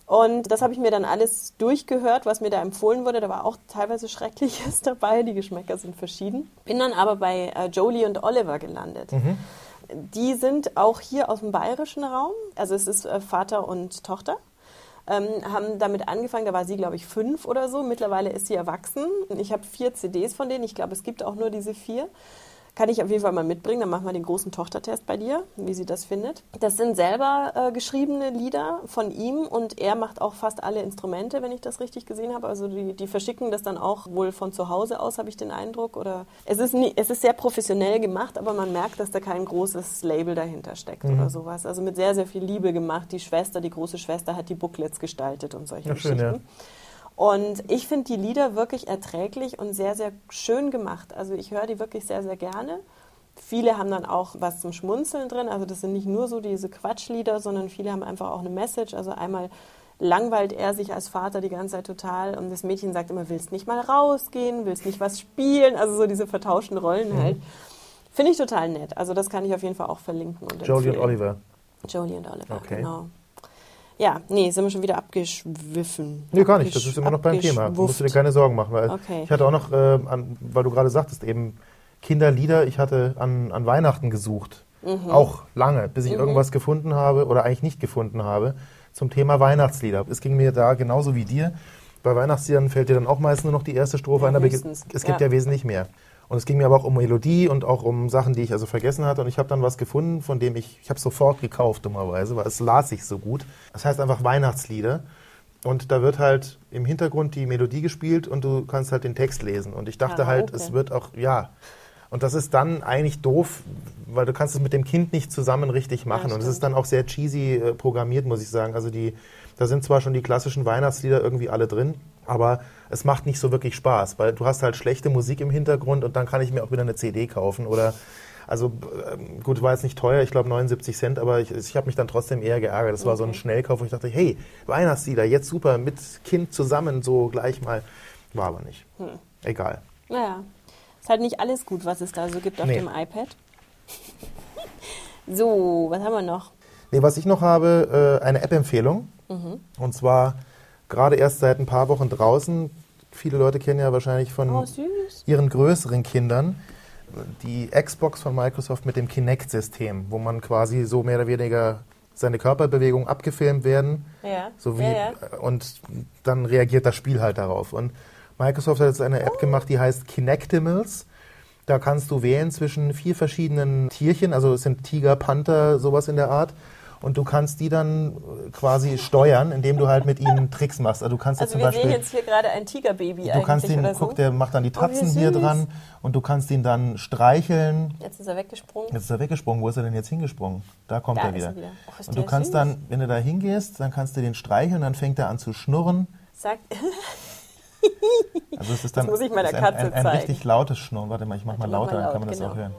Speaker 3: Und das habe ich mir dann alles durchgehört, was mir da empfohlen wurde. Da war auch teilweise Schreckliches dabei. Die Geschmäcker sind verschieden. Bin dann aber bei äh, Jolie und Oliver gelandet. Die sind auch hier aus dem bayerischen Raum. Also es ist äh, Vater und Tochter. Ähm, haben damit angefangen, da war sie, glaube ich, fünf oder so. Mittlerweile ist sie erwachsen. Ich habe vier CDs von denen. Ich glaube, es gibt auch nur diese vier. Kann ich auf jeden Fall mal mitbringen. Dann machen wir den großen Tochtertest bei dir, wie sie das findet. Das sind selber äh, geschriebene Lieder von ihm und er macht auch fast alle Instrumente, wenn ich das richtig gesehen habe. Also die, die verschicken das dann auch wohl von zu Hause aus, habe ich den Eindruck. Oder es ist, nie, es ist sehr professionell gemacht, aber man merkt, dass da kein großes Label dahinter steckt oder sowas. Also mit sehr, sehr viel Liebe gemacht. Die Schwester, die große Schwester hat die Booklets gestaltet und solche
Speaker 2: Ja, schön,
Speaker 3: Geschichten.
Speaker 2: ja.
Speaker 3: Und ich finde die Lieder wirklich erträglich und sehr, sehr schön gemacht. Also ich höre die wirklich sehr, sehr gerne. Viele haben dann auch was zum Schmunzeln drin. Also das sind nicht nur so diese Quatschlieder, sondern viele haben einfach auch eine Message. Also einmal langweilt er sich als Vater die ganze Zeit total und das Mädchen sagt immer, willst nicht mal rausgehen, willst nicht was spielen. Also so diese vertauschten Rollen
Speaker 2: Mhm.
Speaker 3: halt. Finde ich total nett. Also das kann ich auf jeden Fall auch verlinken. Und
Speaker 2: Jolie und. Oliver.
Speaker 3: Jolie und Oliver,
Speaker 2: Okay.
Speaker 3: genau. Ja, nee, sind wir schon wieder abgeschwiffen.
Speaker 2: Nee, gar nicht. Das ist immer noch beim Thema. Du musst dir keine Sorgen machen. Weil
Speaker 3: Okay.
Speaker 2: Ich hatte auch noch, äh, an, weil du gerade sagtest, eben Kinderlieder, ich hatte an, an Weihnachten gesucht.
Speaker 3: Mhm.
Speaker 2: Auch lange, bis ich irgendwas gefunden habe oder eigentlich nicht gefunden habe zum Thema Weihnachtslieder. Es ging mir da genauso wie dir. Bei Weihnachtsliedern fällt dir dann auch meist nur noch die erste Strophe
Speaker 3: Ja,
Speaker 2: ein, aber es gibt
Speaker 3: Ja.
Speaker 2: ja. wesentlich mehr. Und es ging mir aber auch um Melodie und auch um Sachen, die ich also vergessen hatte. Und ich habe dann was gefunden, von dem ich, ich habe sofort gekauft, dummerweise, weil es las sich so gut. Das heißt einfach Weihnachtslieder. Und da wird halt im Hintergrund die Melodie gespielt und du kannst halt den Text lesen. Und ich dachte halt,
Speaker 3: Karaoke.
Speaker 2: es wird auch, ja. Und das ist dann eigentlich doof, weil du kannst es mit dem Kind nicht zusammen richtig machen. und es ist dann auch sehr cheesy äh, programmiert, muss ich sagen. Also die, da sind zwar schon die klassischen Weihnachtslieder irgendwie alle drin, aber es macht nicht so wirklich Spaß, weil du hast halt schlechte Musik im Hintergrund und dann kann ich mir auch wieder eine CD kaufen oder also ähm, gut, war jetzt nicht teuer, ich glaube 79 Cent, aber ich, ich habe mich dann trotzdem eher geärgert. Das war so ein Schnellkauf, wo ich dachte, hey, Weihnachtslieder, jetzt super, mit Kind zusammen, so gleich mal. War aber nicht. Egal.
Speaker 3: Naja, ist halt nicht alles gut, was es da so gibt auf
Speaker 2: Nee.
Speaker 3: dem iPad. So, was haben wir noch?
Speaker 2: Nee, was ich noch habe, äh, eine App-Empfehlung.
Speaker 3: Mhm.
Speaker 2: Und zwar gerade erst seit ein paar Wochen draußen. Viele Leute kennen ja wahrscheinlich von
Speaker 3: Oh,
Speaker 2: ihren größeren Kindern die Xbox von Microsoft mit dem Kinect-System, wo man quasi so mehr oder weniger seine Körperbewegungen abgefilmt werden.
Speaker 3: Ja,
Speaker 2: So wie,
Speaker 3: ja, ja.
Speaker 2: Und dann reagiert das Spiel halt darauf. Und Microsoft hat jetzt eine App gemacht, die heißt Kinectimals. Da kannst du wählen zwischen vier verschiedenen Tierchen, also es sind Tiger, Panther, sowas in der Art. Und du kannst die dann äh, quasi steuern, indem du halt mit ihnen Tricks machst. Also du kannst jetzt
Speaker 3: Also
Speaker 2: zum
Speaker 3: wir
Speaker 2: Beispiel
Speaker 3: sehen jetzt hier gerade ein Tigerbaby
Speaker 2: Du kannst ihn,
Speaker 3: so.
Speaker 2: guck, der macht dann die
Speaker 3: Oh,
Speaker 2: Tatzen hier
Speaker 3: süß.
Speaker 2: dran und du kannst ihn dann streicheln.
Speaker 3: Jetzt ist er weggesprungen.
Speaker 2: Jetzt ist er weggesprungen. Wo ist er denn jetzt hingesprungen? Da kommt
Speaker 3: Da
Speaker 2: er
Speaker 3: ist
Speaker 2: wieder.
Speaker 3: er wieder. Oh, ist
Speaker 2: und du kannst
Speaker 3: süß.
Speaker 2: dann, wenn du da hingehst, dann kannst du den streicheln, dann fängt er an zu schnurren.
Speaker 3: Sagt,
Speaker 2: Also es ist dann
Speaker 3: Das muss ich meiner
Speaker 2: ist
Speaker 3: Katze
Speaker 2: ein, ein, ein richtig lautes Schnurren. Warte mal, ich mach mal
Speaker 3: mach
Speaker 2: lauter, dann kann man das
Speaker 3: genau.
Speaker 2: auch hören.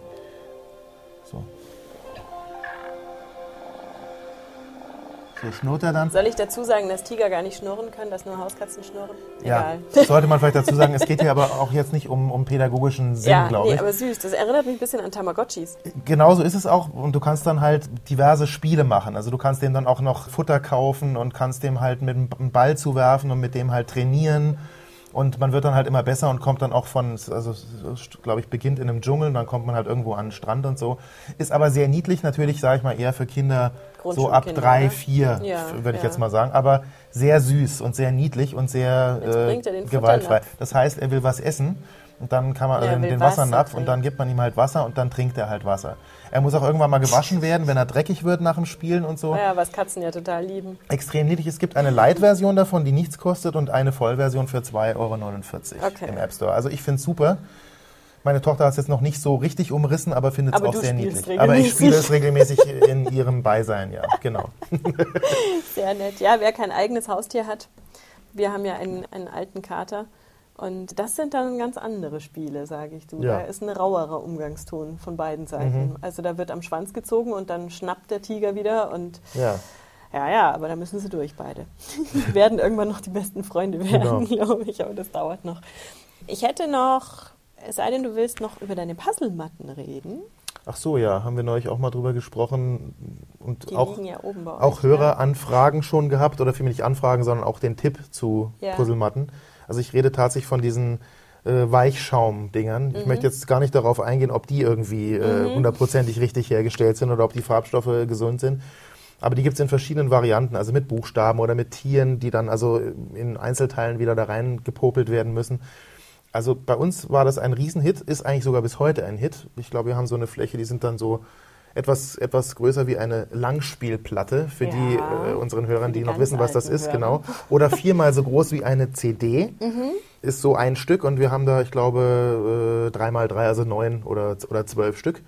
Speaker 2: So schnurrt er dann.
Speaker 3: soll ich dazu sagen, dass Tiger gar nicht schnurren können, dass nur Hauskatzen schnurren?
Speaker 2: Ja,
Speaker 3: Egal.
Speaker 2: das sollte man vielleicht dazu sagen. Es geht hier aber auch jetzt nicht um, um pädagogischen Sinn,
Speaker 3: Ja,
Speaker 2: glaube
Speaker 3: nee,
Speaker 2: ich.
Speaker 3: aber süß. Das erinnert mich ein bisschen an Tamagotchis.
Speaker 2: Genauso ist es auch und du kannst dann halt diverse Spiele machen. Also du kannst dem dann auch noch Futter kaufen und kannst dem halt mit einem Ball zuwerfen und mit dem halt trainieren. Und man wird dann halt immer besser und kommt dann auch von, also glaube ich, beginnt in einem Dschungel und dann kommt man halt irgendwo an den Strand und so. Ist aber sehr niedlich natürlich, sage ich mal, eher für Kinder so ab drei,
Speaker 3: ne?
Speaker 2: vier,
Speaker 3: Ja,
Speaker 2: würde ich
Speaker 3: ja.
Speaker 2: jetzt mal sagen. Aber sehr süß und sehr niedlich und sehr äh,
Speaker 3: den
Speaker 2: gewaltfrei. Das heißt, er will was essen und dann kann man
Speaker 3: Ja, will
Speaker 2: den
Speaker 3: Wasser
Speaker 2: Wassernapf und dann gibt man ihm halt Wasser und dann trinkt er halt Wasser. Er muss auch irgendwann mal gewaschen werden, wenn er dreckig wird nach dem Spielen und so.
Speaker 3: Naja, was Katzen ja total lieben.
Speaker 2: Extrem niedlich. Es gibt eine Light-Version davon, die nichts kostet und eine Vollversion für 2,49 Euro
Speaker 3: Okay.
Speaker 2: im App Store. Also ich finde es super. Meine Tochter hat es jetzt noch nicht so richtig umrissen, aber findet es auch sehr niedlich. Aber ich
Speaker 3: regelmäßig.
Speaker 2: spiele es regelmäßig in ihrem Beisein, ja, genau.
Speaker 3: Sehr nett. Ja, wer kein eigenes Haustier hat, wir haben ja einen, einen alten Kater. Und das sind dann ganz andere Spiele, sage ich du.
Speaker 2: Ja.
Speaker 3: Da ist ein rauerer Umgangston von beiden Seiten.
Speaker 2: Mhm.
Speaker 3: Also da wird am Schwanz gezogen und dann schnappt der Tiger wieder und
Speaker 2: Ja.
Speaker 3: ja, ja, aber da müssen sie durch beide. Die werden irgendwann noch die besten Freunde werden,
Speaker 2: Genau.
Speaker 3: glaube ich, aber das dauert noch. Ich hätte noch, es sei denn, du willst noch über deine Puzzlematten reden.
Speaker 2: Ach so, ja, haben wir neulich auch mal drüber gesprochen und
Speaker 3: Die
Speaker 2: auch,
Speaker 3: ja euch.
Speaker 2: auch? Höreranfragen schon gehabt oder vielmehr nicht Anfragen, sondern auch den Tipp zu
Speaker 3: Ja.
Speaker 2: Puzzlematten. Also ich rede tatsächlich von diesen äh, Weichschaum-Dingern.
Speaker 3: Mhm.
Speaker 2: Ich möchte jetzt gar nicht darauf eingehen, ob die irgendwie äh, hundertprozentig richtig hergestellt sind oder ob die Farbstoffe gesund sind. Aber die gibt es in verschiedenen Varianten, also mit Buchstaben oder mit Tieren, die dann also in Einzelteilen wieder da rein gepopelt werden müssen. Also bei uns war das ein Riesenhit, ist eigentlich sogar bis heute ein Hit. Ich glaube, wir haben so eine Fläche, die sind dann so etwas, etwas größer wie eine Langspielplatte für
Speaker 3: Ja.
Speaker 2: die äh, unseren Hörern,
Speaker 3: die
Speaker 2: die noch wissen, was das ist,
Speaker 3: Hörer.
Speaker 2: genau. Oder viermal so groß wie eine CD.
Speaker 3: Mhm.
Speaker 2: Ist so ein Stück und wir haben da, ich glaube, äh, drei mal drei, also neun oder, oder zwölf Stück.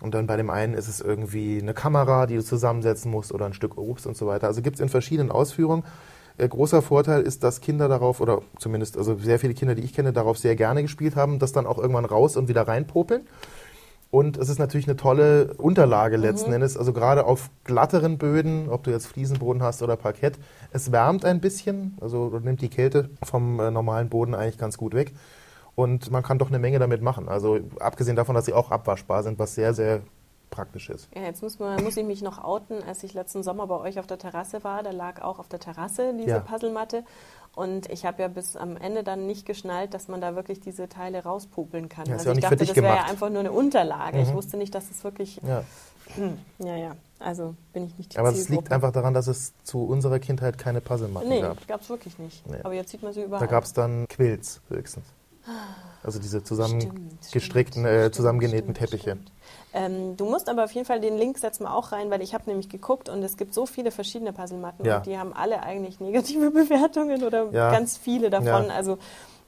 Speaker 2: Und dann bei dem einen ist es irgendwie eine Kamera, die du zusammensetzen musst oder ein Stück Obst und so weiter. Also gibt es in verschiedenen Ausführungen. Äh, großer Vorteil ist, dass Kinder darauf, oder zumindest also sehr viele Kinder, die ich kenne, darauf sehr gerne gespielt haben, das dann auch irgendwann raus und wieder reinpopeln. Und es ist natürlich eine tolle Unterlage letzten Endes, also gerade auf glatteren Böden, ob du jetzt Fliesenboden hast oder Parkett. Es wärmt ein bisschen, also nimmt die Kälte vom äh, normalen Boden eigentlich ganz gut weg. Und man kann doch eine Menge damit machen. Also abgesehen davon, dass sie auch abwaschbar sind, was sehr, sehr praktisch ist.
Speaker 3: Ja, jetzt muss, man, muss ich mich noch outen. Als ich letzten Sommer bei euch auf der Terrasse war, da lag auch auf der Terrasse diese
Speaker 2: Ja.
Speaker 3: Puzzlematte. Und ich habe ja bis am Ende dann nicht geschnallt, dass man da wirklich diese Teile rauspopeln kann.
Speaker 2: Ja,
Speaker 3: also ich
Speaker 2: nicht für
Speaker 3: dachte, das wäre ja.
Speaker 2: Mhm.
Speaker 3: einfach nur eine Unterlage. Ich wusste nicht, dass es wirklich.
Speaker 2: Ja.
Speaker 3: Ja, ja. Also bin ich nicht die
Speaker 2: Aber es liegt einfach daran, dass es zu unserer Kindheit keine Puzzlematten
Speaker 3: Nee,
Speaker 2: gab.
Speaker 3: gab es wirklich nicht.
Speaker 2: Nee.
Speaker 3: Aber jetzt sieht man sie überall.
Speaker 2: Da gab es dann Quills höchstens. Also diese zusammengestrickten, äh, zusammengenähten
Speaker 3: stimmt,
Speaker 2: Teppiche.
Speaker 3: stimmt. Ähm, du musst aber auf jeden Fall den Link setzen wir auch rein, weil ich habe nämlich geguckt und es gibt so viele verschiedene Puzzlematten
Speaker 2: Ja.
Speaker 3: und die haben alle eigentlich negative Bewertungen oder
Speaker 2: Ja.
Speaker 3: ganz viele davon.
Speaker 2: Ja.
Speaker 3: Also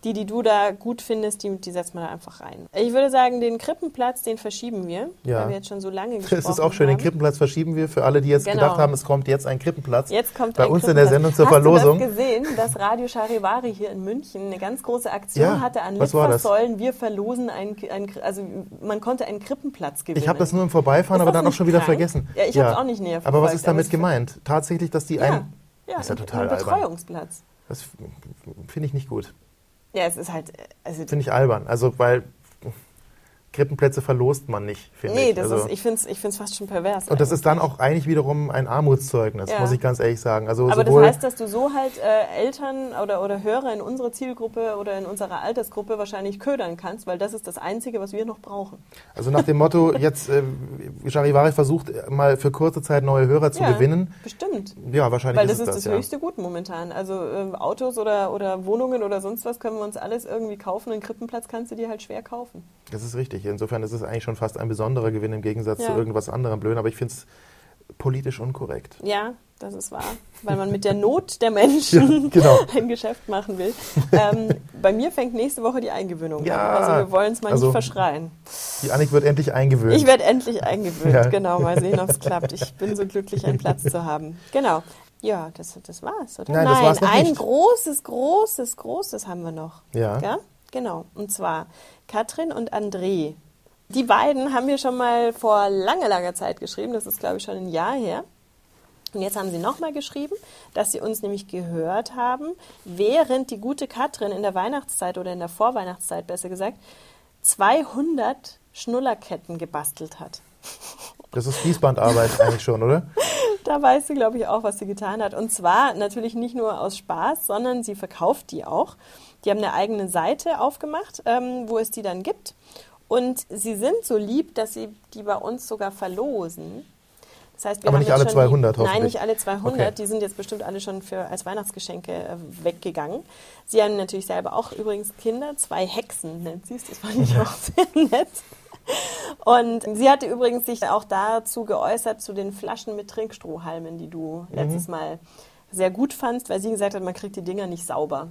Speaker 3: die, die du da gut findest, die, die setzen wir da einfach rein. Ich würde sagen, den Krippenplatz, den verschieben wir,
Speaker 2: Ja.
Speaker 3: weil wir jetzt schon so lange gesprochen
Speaker 2: Es ist auch schön, den
Speaker 3: haben.
Speaker 2: Krippenplatz verschieben wir für alle, die jetzt
Speaker 3: Genau.
Speaker 2: gedacht haben, es kommt jetzt ein Krippenplatz.
Speaker 3: Jetzt kommt
Speaker 2: bei uns in der. Sendung zur
Speaker 3: Hast
Speaker 2: Verlosung.
Speaker 3: Du das gesehen, dass Radio Charivari hier in München eine ganz große Aktion
Speaker 2: Ja,
Speaker 3: hatte an
Speaker 2: das?
Speaker 3: Litfaßsäulen. Wir verlosen einen, einen, also man konnte einen Krippenplatz gewinnen.
Speaker 2: Ich habe das nur im Vorbeifahren,
Speaker 3: Ist
Speaker 2: aber
Speaker 3: das
Speaker 2: dann auch schon wieder
Speaker 3: krank?
Speaker 2: vergessen.
Speaker 3: Ja, ich hab's auch nicht näher
Speaker 2: Aber was
Speaker 3: verfolgt,
Speaker 2: ist damit
Speaker 3: es-
Speaker 2: gemeint? Tatsächlich, dass die
Speaker 3: ja,
Speaker 2: ein...
Speaker 3: ja,
Speaker 2: ist ja total
Speaker 3: ein. Betreuungsplatz.
Speaker 2: Das finde ich nicht gut.
Speaker 3: Ja, es ist halt, äh, also
Speaker 2: Finde ich albern. Also, weil Krippenplätze verlost man nicht, finde
Speaker 3: nee,
Speaker 2: ich.
Speaker 3: das
Speaker 2: also,
Speaker 3: ist, ich finde es ich find's fast schon pervers.
Speaker 2: und das ist dann auch eigentlich wiederum ein Armutszeugnis,
Speaker 3: Ja.
Speaker 2: muss ich ganz ehrlich sagen. Also
Speaker 3: Aber das heißt, dass du so halt äh, Eltern oder, oder Hörer in unserer Zielgruppe oder in unserer Altersgruppe wahrscheinlich ködern kannst, weil das ist das Einzige, was wir noch brauchen.
Speaker 2: also nach dem Motto, jetzt äh, Charivari versucht äh, mal für kurze Zeit neue Hörer zu
Speaker 3: ja,
Speaker 2: gewinnen.
Speaker 3: Bestimmt.
Speaker 2: Ja, wahrscheinlich
Speaker 3: Weil
Speaker 2: ist
Speaker 3: das ist
Speaker 2: das,
Speaker 3: das
Speaker 2: ja.
Speaker 3: höchste Gut momentan. Also ähm, Autos oder, oder Wohnungen oder sonst was können wir uns alles irgendwie kaufen. Einen Krippenplatz kannst du dir halt schwer kaufen.
Speaker 2: Das ist richtig. Insofern ist es eigentlich schon fast ein besonderer Gewinn im Gegensatz
Speaker 3: Ja.
Speaker 2: zu irgendwas anderem Blöden. Aber ich finde es politisch unkorrekt.
Speaker 3: Ja, das ist wahr. Weil man mit der Not der Menschen
Speaker 2: Ja, genau.
Speaker 3: ein Geschäft machen will. Ähm, bei mir fängt nächste Woche die Eingewöhnung
Speaker 2: Ja,
Speaker 3: an. Also wir wollen es mal
Speaker 2: also-
Speaker 3: nicht verschreien.
Speaker 2: Die Annik wird endlich eingewöhnt.
Speaker 3: Ich werde endlich eingewöhnt.
Speaker 2: Ja.
Speaker 3: Genau, mal sehen, ob es klappt. Ich bin so glücklich, einen Platz zu haben. Genau. Ja, das, das war's, oder?
Speaker 2: Nein, das war's
Speaker 3: ein
Speaker 2: nicht.
Speaker 3: großes, großes, großes haben wir noch.
Speaker 2: Ja.
Speaker 3: Ja, genau. Und zwar Katrin und André. Die beiden haben wir schon mal vor langer, langer Zeit geschrieben. Das ist, glaube ich, schon ein Jahr her. Und jetzt haben sie nochmal geschrieben, dass sie uns nämlich gehört haben, während die gute Katrin in der Weihnachtszeit oder in der Vorweihnachtszeit besser gesagt 200 Schnullerketten gebastelt hat.
Speaker 2: Das ist Fließbandarbeit eigentlich schon, oder?
Speaker 3: Da weiß sie, glaube ich, auch, was sie getan hat. Und zwar natürlich nicht nur aus Spaß, sondern sie verkauft die auch. Die haben eine eigene Seite aufgemacht, ähm, wo es die dann gibt. Und sie sind so lieb, dass sie die bei uns sogar verlosen. Das heißt, wir
Speaker 2: Aber
Speaker 3: haben
Speaker 2: nicht alle
Speaker 3: schon
Speaker 2: 200
Speaker 3: die, Nein,
Speaker 2: hoffentlich.
Speaker 3: nicht alle 200.
Speaker 2: Okay.
Speaker 3: Die sind jetzt bestimmt alle schon für, als Weihnachtsgeschenke äh, weggegangen. Sie haben natürlich selber auch übrigens Kinder. Zwei Hexen nennt sie es. Das fand ich auch sehr nett. Und sie hatte übrigens sich auch dazu geäußert, zu den Flaschen mit Trinkstrohhalmen, die du
Speaker 2: Mhm.
Speaker 3: letztes Mal sehr gut fandst, weil sie gesagt hat, man kriegt die Dinger nicht sauber.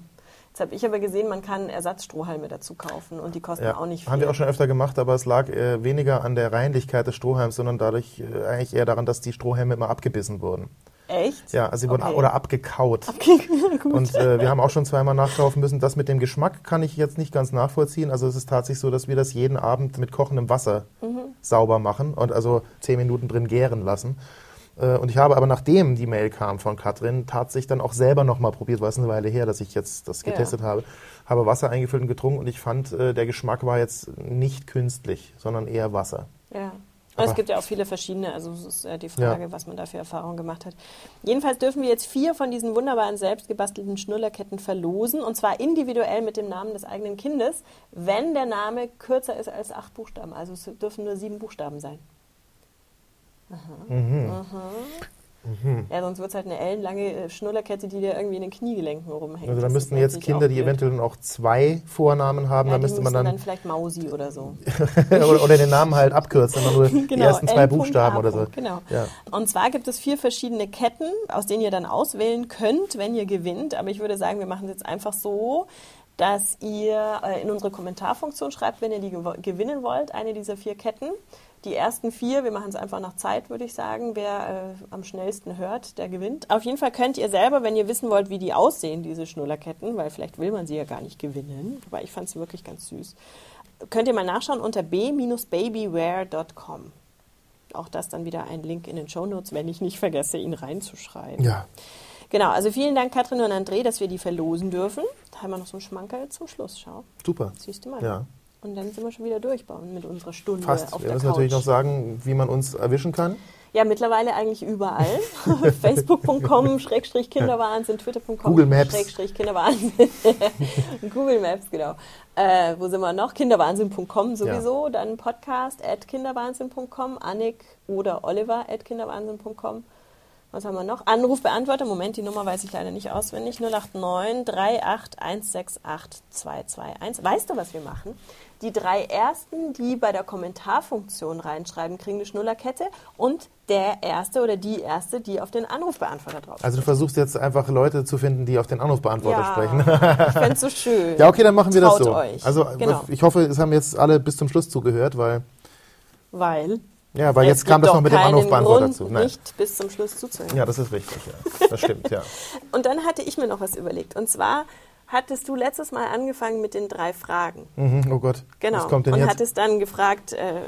Speaker 3: Jetzt habe ich aber gesehen, man kann Ersatzstrohhalme dazu kaufen und die kosten
Speaker 2: Ja,
Speaker 3: auch nicht viel.
Speaker 2: haben wir auch schon öfter gemacht, aber es lag äh, weniger an der Reinlichkeit des Strohhalms, sondern dadurch äh, eigentlich eher daran, dass die Strohhalme immer abgebissen wurden.
Speaker 3: Echt?
Speaker 2: Ja, also sie wurden
Speaker 3: Okay.
Speaker 2: oder abgekaut.
Speaker 3: Gut.
Speaker 2: Und äh, wir haben auch schon zweimal nachkaufen müssen. Das mit dem Geschmack kann ich jetzt nicht ganz nachvollziehen. Also es ist tatsächlich so, dass wir das jeden Abend mit kochendem Wasser
Speaker 3: Mhm.
Speaker 2: sauber machen und also zehn Minuten drin gären lassen. Äh, Und ich habe aber, nachdem die Mail kam von Katrin, tatsächlich dann auch selber nochmal probiert, weil es eine Weile her, dass ich jetzt das
Speaker 3: Ja.
Speaker 2: getestet habe, habe Wasser eingefüllt und getrunken und ich fand, äh, der Geschmack war jetzt nicht künstlich, sondern eher Wasser.
Speaker 3: Ja. Und es
Speaker 2: Aber-
Speaker 3: gibt ja auch viele verschiedene, also es ist äh, die Frage,
Speaker 2: Ja.
Speaker 3: was man da für Erfahrungen gemacht hat. Jedenfalls dürfen wir jetzt vier von diesen wunderbaren selbstgebastelten Schnullerketten verlosen und zwar individuell mit dem Namen des eigenen Kindes, wenn der Name kürzer ist als acht Buchstaben. Also es dürfen nur sieben Buchstaben sein.
Speaker 2: Mhm.
Speaker 3: Ja, sonst wird es halt eine ellenlange äh, Schnullerkette, die dir irgendwie in den Kniegelenken rumhängt.
Speaker 2: Also da
Speaker 3: Das
Speaker 2: müssten jetzt Kinder, die eventuell auch zwei Vornamen haben,
Speaker 3: ja,
Speaker 2: da
Speaker 3: die
Speaker 2: müsste man
Speaker 3: müssen
Speaker 2: dann,
Speaker 3: vielleicht Mausi oder so.
Speaker 2: oder, oder den Namen halt abkürzen, nur die
Speaker 3: Genau,
Speaker 2: ersten zwei. Buchstaben
Speaker 3: A.
Speaker 2: oder so.
Speaker 3: Genau.
Speaker 2: Ja.
Speaker 3: Und zwar gibt es vier verschiedene Ketten, aus denen ihr dann auswählen könnt, wenn ihr gewinnt. Aber ich würde sagen, wir machen es jetzt einfach so, dass ihr äh, in unsere Kommentarfunktion schreibt, wenn ihr die gew- gewinnen wollt, eine dieser vier Ketten. Die ersten vier, wir machen es einfach nach Zeit, würde ich sagen. Wer äh, am schnellsten hört, der gewinnt. Auf jeden Fall könnt ihr selber, wenn ihr wissen wollt, wie die aussehen, diese Schnullerketten, weil vielleicht will man sie ja gar nicht gewinnen, wobei ich fand sie wirklich ganz süß, könnt ihr mal nachschauen unter b-babywear.com. Auch das dann wieder ein Link in den Shownotes, wenn ich nicht vergesse, ihn reinzuschreiben.
Speaker 2: Ja.
Speaker 3: Genau, also vielen Dank, Katrin und André, dass wir die verlosen dürfen. Da haben wir noch so einen Schmankerl zum Schluss. Schau,
Speaker 2: Super.
Speaker 3: siehst du mal.
Speaker 2: Ja.
Speaker 3: Und dann sind wir schon wieder durch mit unserer Stunde
Speaker 2: Fast.
Speaker 3: auf
Speaker 2: Wir
Speaker 3: der
Speaker 2: müssen
Speaker 3: Couch.
Speaker 2: natürlich noch sagen, wie man uns erwischen kann.
Speaker 3: Ja, mittlerweile eigentlich überall. Facebook.com, Schrägstrich Kinderwahnsinn, Twitter.com,
Speaker 2: Google Maps.
Speaker 3: Schrägstrich Kinderwahnsinn. Google Maps, genau. Äh, wo sind wir noch? Kinderwahnsinn.com sowieso, dann Podcast at kinderwahnsinn.com, Annik oder Oliver at kinderwahnsinn.com. Was haben wir noch? Anrufbeantworter. Moment, die Nummer weiß ich leider nicht auswendig. 089 38168 221. Weißt du, was wir machen? Die drei ersten, die bei der Kommentarfunktion reinschreiben, kriegen eine Schnullerkette und der erste oder die erste, die auf den Anrufbeantworter drauf.
Speaker 2: Also du versuchst jetzt einfach Leute zu finden, die auf den Anrufbeantworter
Speaker 3: ja,
Speaker 2: sprechen.
Speaker 3: ich fände so schön.
Speaker 2: Ja, okay, dann machen wir das
Speaker 3: Traut
Speaker 2: so.
Speaker 3: euch.
Speaker 2: Also
Speaker 3: Genau.
Speaker 2: ich hoffe, es haben jetzt alle bis zum Schluss zugehört, weil
Speaker 3: Weil,
Speaker 2: ja, weil
Speaker 3: es
Speaker 2: jetzt kam das noch mit dem Anrufbeantworter dazu. Nein.
Speaker 3: nicht bis zum Schluss zuzuhören.
Speaker 2: Ja, das ist richtig. Ja. Das stimmt, ja.
Speaker 3: Und dann hatte ich mir noch was überlegt. Und zwar hattest du letztes Mal angefangen mit den drei Fragen.
Speaker 2: Mhm, oh Gott.
Speaker 3: Genau.
Speaker 2: Was kommt denn
Speaker 3: und
Speaker 2: jetzt?
Speaker 3: hattest dann gefragt, äh,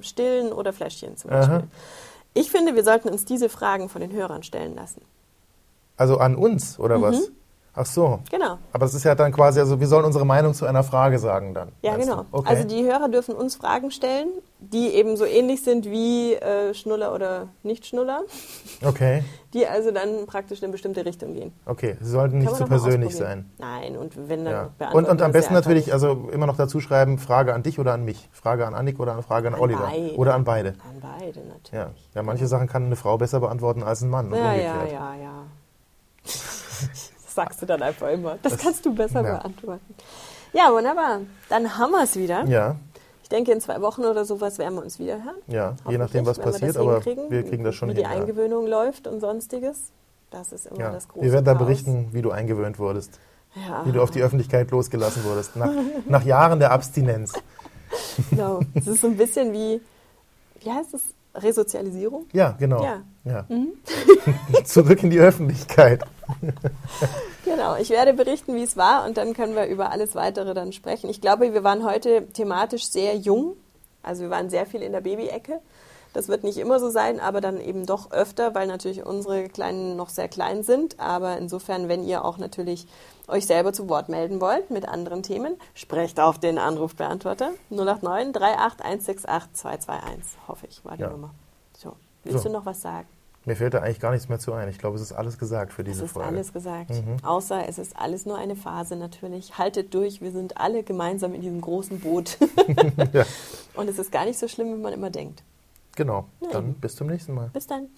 Speaker 3: stillen oder Fläschchen zum
Speaker 2: Aha.
Speaker 3: Beispiel. Ich finde, wir sollten uns diese Fragen von den Hörern stellen lassen.
Speaker 2: Also an uns, oder was? Ach so.
Speaker 3: Genau.
Speaker 2: Aber es ist ja dann quasi, also wir sollen unsere Meinung zu einer Frage sagen dann.
Speaker 3: Ja, genau.
Speaker 2: Okay.
Speaker 3: Also die Hörer dürfen uns Fragen stellen, die eben so ähnlich sind wie äh, Schnuller oder Nicht-Schnuller,
Speaker 2: okay,
Speaker 3: die also dann praktisch in eine bestimmte Richtung gehen.
Speaker 2: okay. Sie sollten nicht zu
Speaker 3: mal
Speaker 2: persönlich sein.
Speaker 3: Nein, und wenn dann
Speaker 2: Ja.
Speaker 3: beantworten
Speaker 2: Und, und am besten natürlich, also immer noch dazu schreiben, Frage an dich oder an mich. Frage an Annik oder eine Frage an,
Speaker 3: An
Speaker 2: Oliver.
Speaker 3: beide.
Speaker 2: Oder an beide.
Speaker 3: An beide natürlich.
Speaker 2: Ja. ja, manche Sachen kann eine Frau besser beantworten als ein Mann. Und
Speaker 3: Ja, ja, ja, ja. Das sagst du dann einfach immer. Das, kannst du besser
Speaker 2: ja.
Speaker 3: beantworten. Ja, wunderbar. Dann haben wir es wieder.
Speaker 2: Ja,
Speaker 3: Ich denke, in zwei Wochen oder sowas werden wir uns wieder hören.
Speaker 2: ja. je nachdem, was passiert,
Speaker 3: wir
Speaker 2: aber
Speaker 3: das
Speaker 2: wir kriegen das schon
Speaker 3: Wie
Speaker 2: hin.
Speaker 3: die Eingewöhnung läuft und sonstiges. Das ist immer
Speaker 2: ja.
Speaker 3: das große
Speaker 2: Wir werden da berichten, wie du eingewöhnt wurdest,
Speaker 3: Ja,
Speaker 2: wie du auf die Öffentlichkeit losgelassen wurdest, nach, nach Jahren der Abstinenz.
Speaker 3: genau. Es ist so ein bisschen wie, wie heißt es? Resozialisierung?
Speaker 2: Ja, genau.
Speaker 3: Ja.
Speaker 2: Ja.
Speaker 3: Mhm.
Speaker 2: Zurück in die Öffentlichkeit.
Speaker 3: Genau, ich werde berichten, wie es war und dann können wir über alles weitere dann sprechen. Ich glaube, wir waren heute thematisch sehr jung. Also wir waren sehr viel in der Baby-Ecke. Das wird nicht immer so sein, aber dann eben doch öfter, weil natürlich unsere Kleinen noch sehr klein sind. Aber insofern, wenn ihr auch natürlich euch selber zu Wort melden wollt mit anderen Themen, sprecht auf den Anrufbeantworter 089 38 168 221, hoffe ich, war die
Speaker 2: Ja.
Speaker 3: Nummer. So, willst
Speaker 2: So.
Speaker 3: du noch was sagen?
Speaker 2: Mir fällt da eigentlich gar nichts mehr zu ein. Ich glaube, es ist alles gesagt für
Speaker 3: Es
Speaker 2: diese
Speaker 3: ist
Speaker 2: Folge.
Speaker 3: alles gesagt.
Speaker 2: Mhm.
Speaker 3: Außer es ist alles nur eine Phase natürlich. Haltet durch, wir sind alle gemeinsam in diesem großen Boot.
Speaker 2: Ja.
Speaker 3: Und es ist gar nicht so schlimm, wie man immer denkt.
Speaker 2: Genau. Dann bis zum nächsten Mal.
Speaker 3: Bis dann.